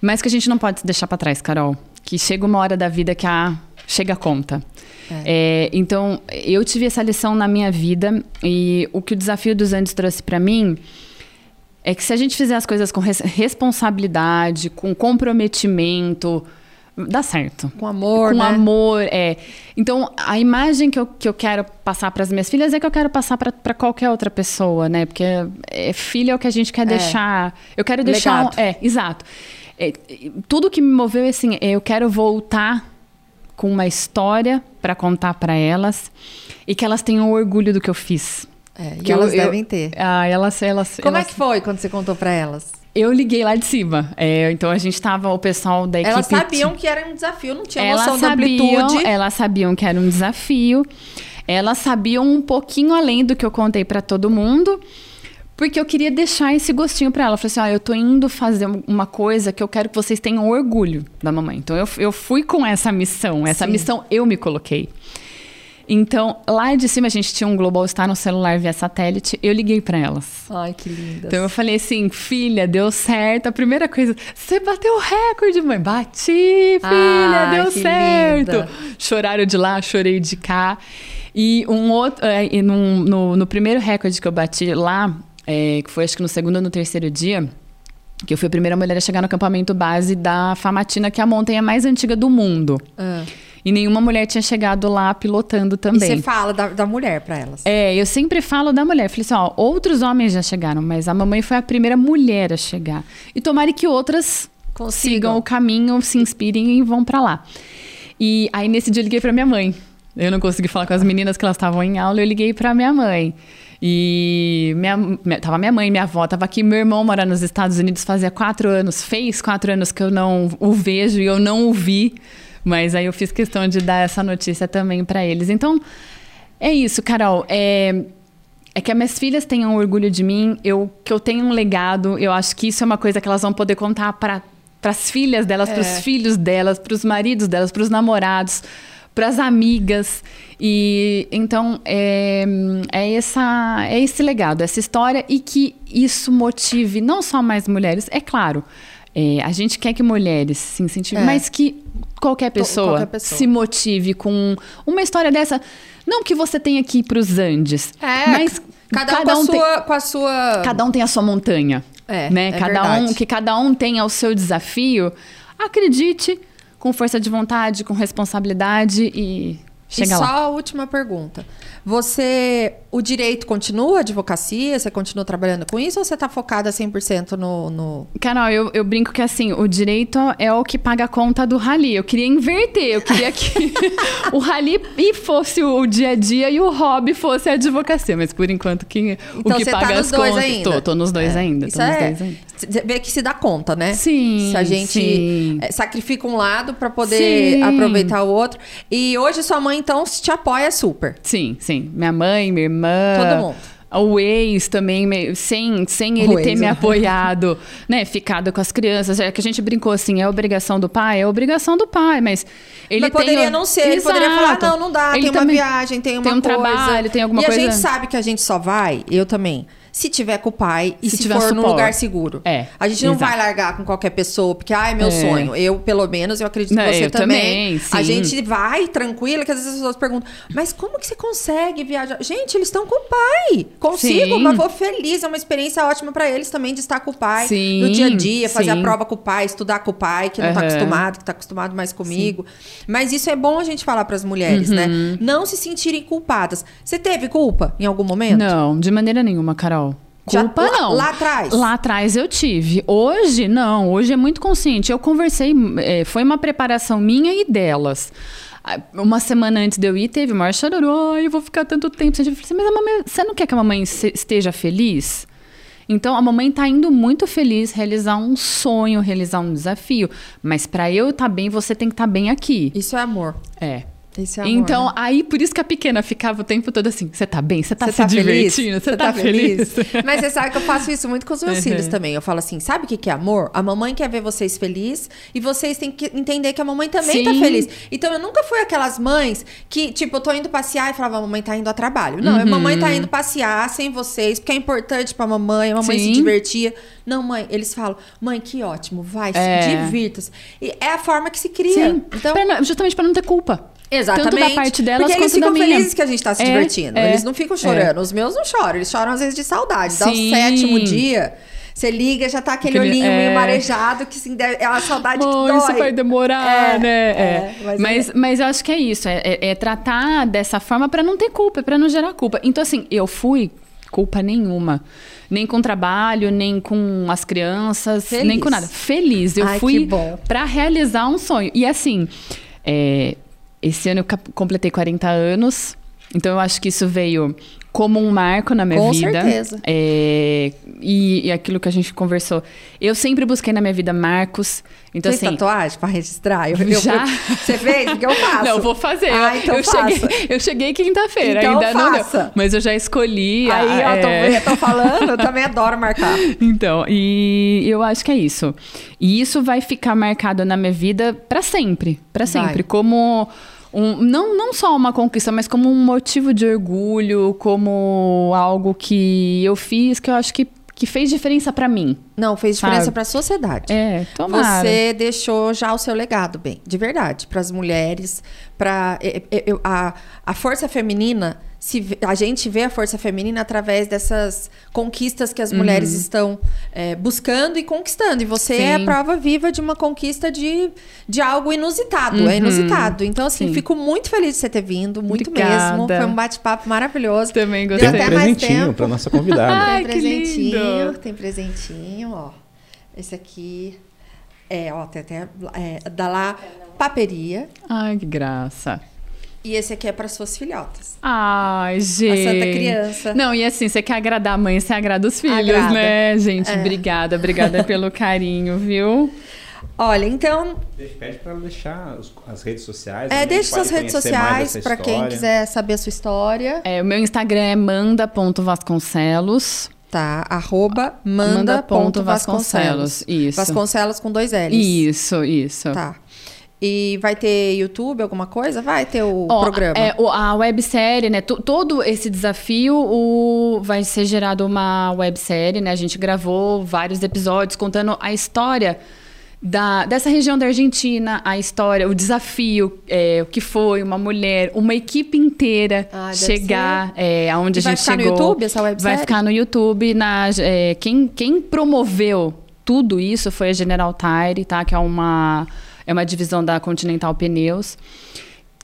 Mas que a gente não pode se deixar para trás, Carol. Que chega uma hora da vida que a chega a conta. É. É, então, eu tive essa lição na minha vida e o que o desafio dos Andes trouxe para mim é que se a gente fizer as coisas com res responsabilidade, com comprometimento, dá certo. Com amor, Com né? amor, é. Então, a imagem que eu, que eu quero passar para as minhas filhas é que eu quero passar para qualquer outra pessoa, né? Porque é, filho é o que a gente quer é. deixar. Eu quero deixar. Um, é, exato. É, tudo que me moveu é assim, eu quero voltar com uma história para contar para elas e que elas tenham orgulho do que eu fiz. É, que elas eu, devem ter. Ah, elas, elas. Como é elas... é que foi quando você contou para elas? Eu liguei lá de cima. É, então a gente tava, o pessoal da equipe. Elas sabiam que era um desafio, não tinha elas noção sabiam, da amplitude. Elas sabiam que era um desafio. Elas sabiam um pouquinho além do que eu contei para todo mundo. Porque eu queria deixar esse gostinho para ela. Eu falei assim: ah, eu tô indo fazer uma coisa que eu quero que vocês tenham orgulho da mamãe. Então eu, eu fui com essa missão. Essa Sim. missão eu me coloquei. Então, lá de cima a gente tinha um Global Star no celular via satélite. Eu liguei para elas. Ai, que linda. Então eu falei assim, filha, deu certo. A primeira coisa, você bateu o recorde, mãe. Bati, filha, deu certo. Linda. Choraram de lá, chorei de cá. E um outro, é, no, no primeiro recorde que eu bati lá, é, que foi acho que no segundo ou no terceiro dia, que eu fui a primeira mulher a chegar no acampamento base da Famatina, que é a montanha mais antiga do mundo. Ah. E nenhuma mulher tinha chegado lá pilotando também. E você fala da, da mulher para elas? É, eu sempre falo da mulher. Falei assim, ó, outros homens já chegaram, mas a mamãe foi a primeira mulher a chegar. E tomara que outras Consigam. sigam o caminho, se inspirem e vão para lá. E aí nesse dia eu liguei para minha mãe. Eu não consegui falar com as meninas que elas estavam em aula, eu liguei para minha mãe. E minha, minha, tava minha mãe, minha avó, tava aqui, meu irmão mora nos Estados Unidos fazia quatro anos, fez quatro anos que eu não o vejo e eu não o vi. Mas aí eu fiz questão de dar essa notícia também para eles. Então, é isso, Carol. É, é que as minhas filhas tenham orgulho de mim, eu, que eu tenho um legado. Eu acho que isso é uma coisa que elas vão poder contar para as filhas delas, é. para os filhos delas, para os maridos delas, para os namorados, para as amigas. E então é, é, essa, é esse legado, essa história e que isso motive não só mais mulheres, é claro. É, a gente quer que mulheres se incentivem, é. mas que qualquer pessoa, qualquer pessoa, se motive com uma história dessa. Não que você tenha que ir para os Andes, é, mas cada, cada um, com, a sua, tem, com a sua. Cada um tem a sua montanha. É, né? É cada verdade. um que cada um tenha o seu desafio. Acredite com força de vontade, com responsabilidade e chega e lá. só a última pergunta. Você, o direito continua, a advocacia? Você continua trabalhando com isso ou você está focada 100% no, no... Carol, eu, eu brinco que assim, o direito é o que paga a conta do rally. Eu queria inverter, eu queria que o rally fosse o dia a dia e o hobby fosse a advocacia. Mas por enquanto, quem, então, o que paga tá as contas... Ainda. Tô, tô nos dois é. ainda. Isso é, dois ainda. Vê que se dá conta, né? Sim. Se a gente sim. É, sacrifica um lado para poder sim. aproveitar o outro. E hoje sua mãe, então, te apoia super. Sim, sim. Minha mãe, minha irmã. Todo mundo. O ex também, sem, sem ele ter me apoiado, né? Ficado com as crianças. É que a gente brincou assim, é obrigação do pai? É obrigação do pai, mas ele mas poderia tem... não ser, Exato. ele poderia falar, não, não dá, ele tem uma viagem, tem uma tem um coisa. trabalho, tem alguma e coisa. E a gente sabe que a gente só vai, eu também se tiver com o pai e se, se for num lugar seguro. É, a gente não exato. vai largar com qualquer pessoa, porque, ah, é meu é. sonho. Eu, pelo menos, eu acredito não, que você também. também a gente vai tranquila, que às vezes as pessoas perguntam, mas como que você consegue viajar? Gente, eles estão com o pai. Consigo, sim. mas vou feliz. É uma experiência ótima para eles também de estar com o pai sim, no dia a dia, fazer sim. a prova com o pai, estudar com o pai, que não uhum. tá acostumado, que tá acostumado mais comigo. Mas isso é bom a gente falar para as mulheres, né? uhum. né? Não se sentirem culpadas. Você teve culpa em algum momento? Não, de maneira nenhuma, Carol. Culpa Já, não. Lá, lá, atrás? Lá atrás eu tive. Hoje, não. Hoje é muito consciente. Eu conversei, é, foi uma preparação minha e delas. Uma semana antes de eu ir, teve o maior chororô. Ai, eu vou ficar tanto tempo. Eu falei assim, mas a mamãe, você não quer que a mamãe esteja feliz? Então, a mamãe está indo muito feliz realizar um sonho, realizar um desafio. Mas para eu estar tá bem, você tem que estar tá bem aqui. Isso é amor. É. Esse amor, então, né? aí por isso que a pequena ficava o tempo todo assim: você tá bem? Você tá, se tá divertindo? Você tá, tá, feliz? feliz? Mas você sabe que eu faço isso muito com os meus uhum. filhos também. Eu falo assim: sabe o que, que é amor? A mamãe quer ver vocês felizes e vocês têm que entender que a mamãe também tá Sim. tá feliz. Então eu nunca fui aquelas mães que, tipo, eu tô indo passear e falava: a mamãe tá indo a trabalho. Não, uhum. a mamãe tá indo passear sem vocês, porque é importante pra mamãe, a mamãe Sim. se divertia. Não, mãe, eles falam: mãe, que ótimo, vai, é. divirta-se. E é a forma que se cria. Sim. Então, pra, justamente para não ter culpa. Exatamente. Tanto da parte Porque eles ficam felizes que a gente tá se é, divertindo. É, eles não ficam chorando. É. Os meus não choram. Eles choram às vezes de saudade. Sim. Dá o sétimo dia. Você liga, já tá aquele, aquele olhinho meio é. marejado, que assim, é uma saudade oh, que dói. Isso vai demorar, é, né? É. Mas, mas, mas, eu acho que é isso. É, tratar dessa forma para não ter culpa, para não gerar culpa. Então, assim, eu fui culpa nenhuma. Nem com trabalho, nem com as crianças, Feliz. nem com nada. Feliz. Eu Ai, fui para realizar um sonho. E assim, é, esse ano eu completei 40 anos. Então eu acho que isso veio como um marco na minha Com vida. Com certeza. É, e, e, aquilo que a gente conversou. Eu sempre busquei na minha vida marcos. Então, fez assim, tatuagem pra registrar? Eu, eu, já? Você fez? O que eu faço? Não, vou fazer. Ah, então eu, faça. cheguei, eu cheguei quinta-feira, então ainda faça. não. Mas eu já escolhi. Aí, a, ó, é... tô, tô falando, eu também adoro marcar. Então, e eu acho que é isso. E isso vai ficar marcado na minha vida para sempre. para sempre. Vai. Como um, não, não só uma conquista, mas como um motivo de orgulho, como algo que eu fiz que eu acho que, que fez diferença para mim. Não, fez diferença para a sociedade. É, tomara. Você deixou já o seu legado bem, de verdade, para as mulheres, para a, a força feminina se, a gente vê a força feminina através dessas conquistas que as uhum. mulheres estão é, buscando e conquistando. E você Sim. é a prova viva de uma conquista de, de algo inusitado. É uhum. É inusitado. Então, assim, Sim. fico muito feliz de você ter vindo, muito Obrigada. mesmo. Foi um bate-papo maravilhoso. Também gostei. Tem um presentinho para nossa convidada. Ai, tem presentinho, tem presentinho, ó. Esse aqui é, ó, tem até é, da lá paperia. Ai, que graça. E esse aqui é para suas filhotas. Ai, gente. A Santa Criança. Não, e assim, você quer agradar a mãe, você agrada os filhos, agrada. né, gente? É. Obrigada, obrigada pelo carinho, viu? Olha, então. Pede para ela deixar as redes sociais. É, deixe suas redes sociais para quem quiser saber a sua história. É, o meu Instagram é manda.vasconcelos. Tá, arroba manda.vasconcelos. Manda isso. Vasconcelos com dois L's. Isso, isso. Tá. E vai ter YouTube, alguma coisa? Vai ter o oh, programa? É, a websérie, né? todo esse desafio o, vai ser gerado uma websérie, né? A gente gravou vários episódios contando a história da, dessa região da Argentina, a história, o desafio, é, o que foi uma mulher, uma equipe inteira ah, chegar é, aonde e a gente chegou. Vai ficar no YouTube essa websérie? Vai ficar no YouTube. Na, é, quem, quem promoveu tudo isso foi a General Tire, tá? Que é uma, é uma divisão da Continental Pneus.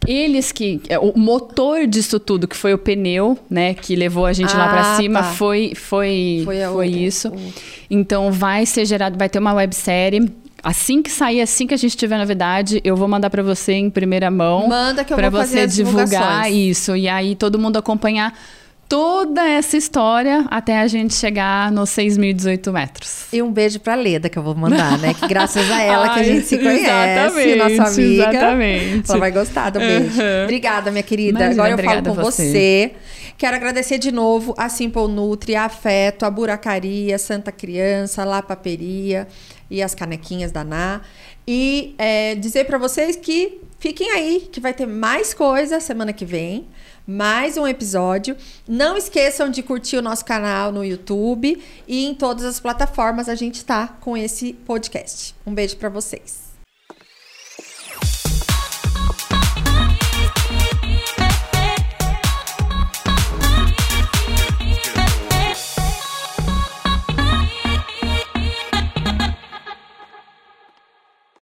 Eles que é, o motor disso tudo que foi o pneu né que levou a gente ah, lá para cima tá. foi foi foi, foi isso. O... então vai ser gerado vai ter uma websérie. Assim que sair, assim que a gente tiver novidade, eu vou mandar para você em primeira mão. Manda que eu vou fazer você divulgar isso. E aí todo mundo acompanhar toda essa história até a gente chegar nos 6.018 metros. E um beijo para Leda que eu vou mandar, né? Que graças a ela Ai, que a gente se conhece, nossa amiga. Exatamente. Ela vai gostar do beijo. Uhum. Obrigada, minha querida. Imagina, Agora eu falo com você. você. Quero agradecer de novo a Simple Nutri, a Afeto, a Buracaria, Santa Criança, La Paperia e as canequinhas da Ná. E é, dizer para vocês que fiquem aí, que vai ter mais coisa semana que vem. Mais um episódio. Não esqueçam de curtir o nosso canal no YouTube e em todas as plataformas a gente está com esse podcast. Um beijo para vocês.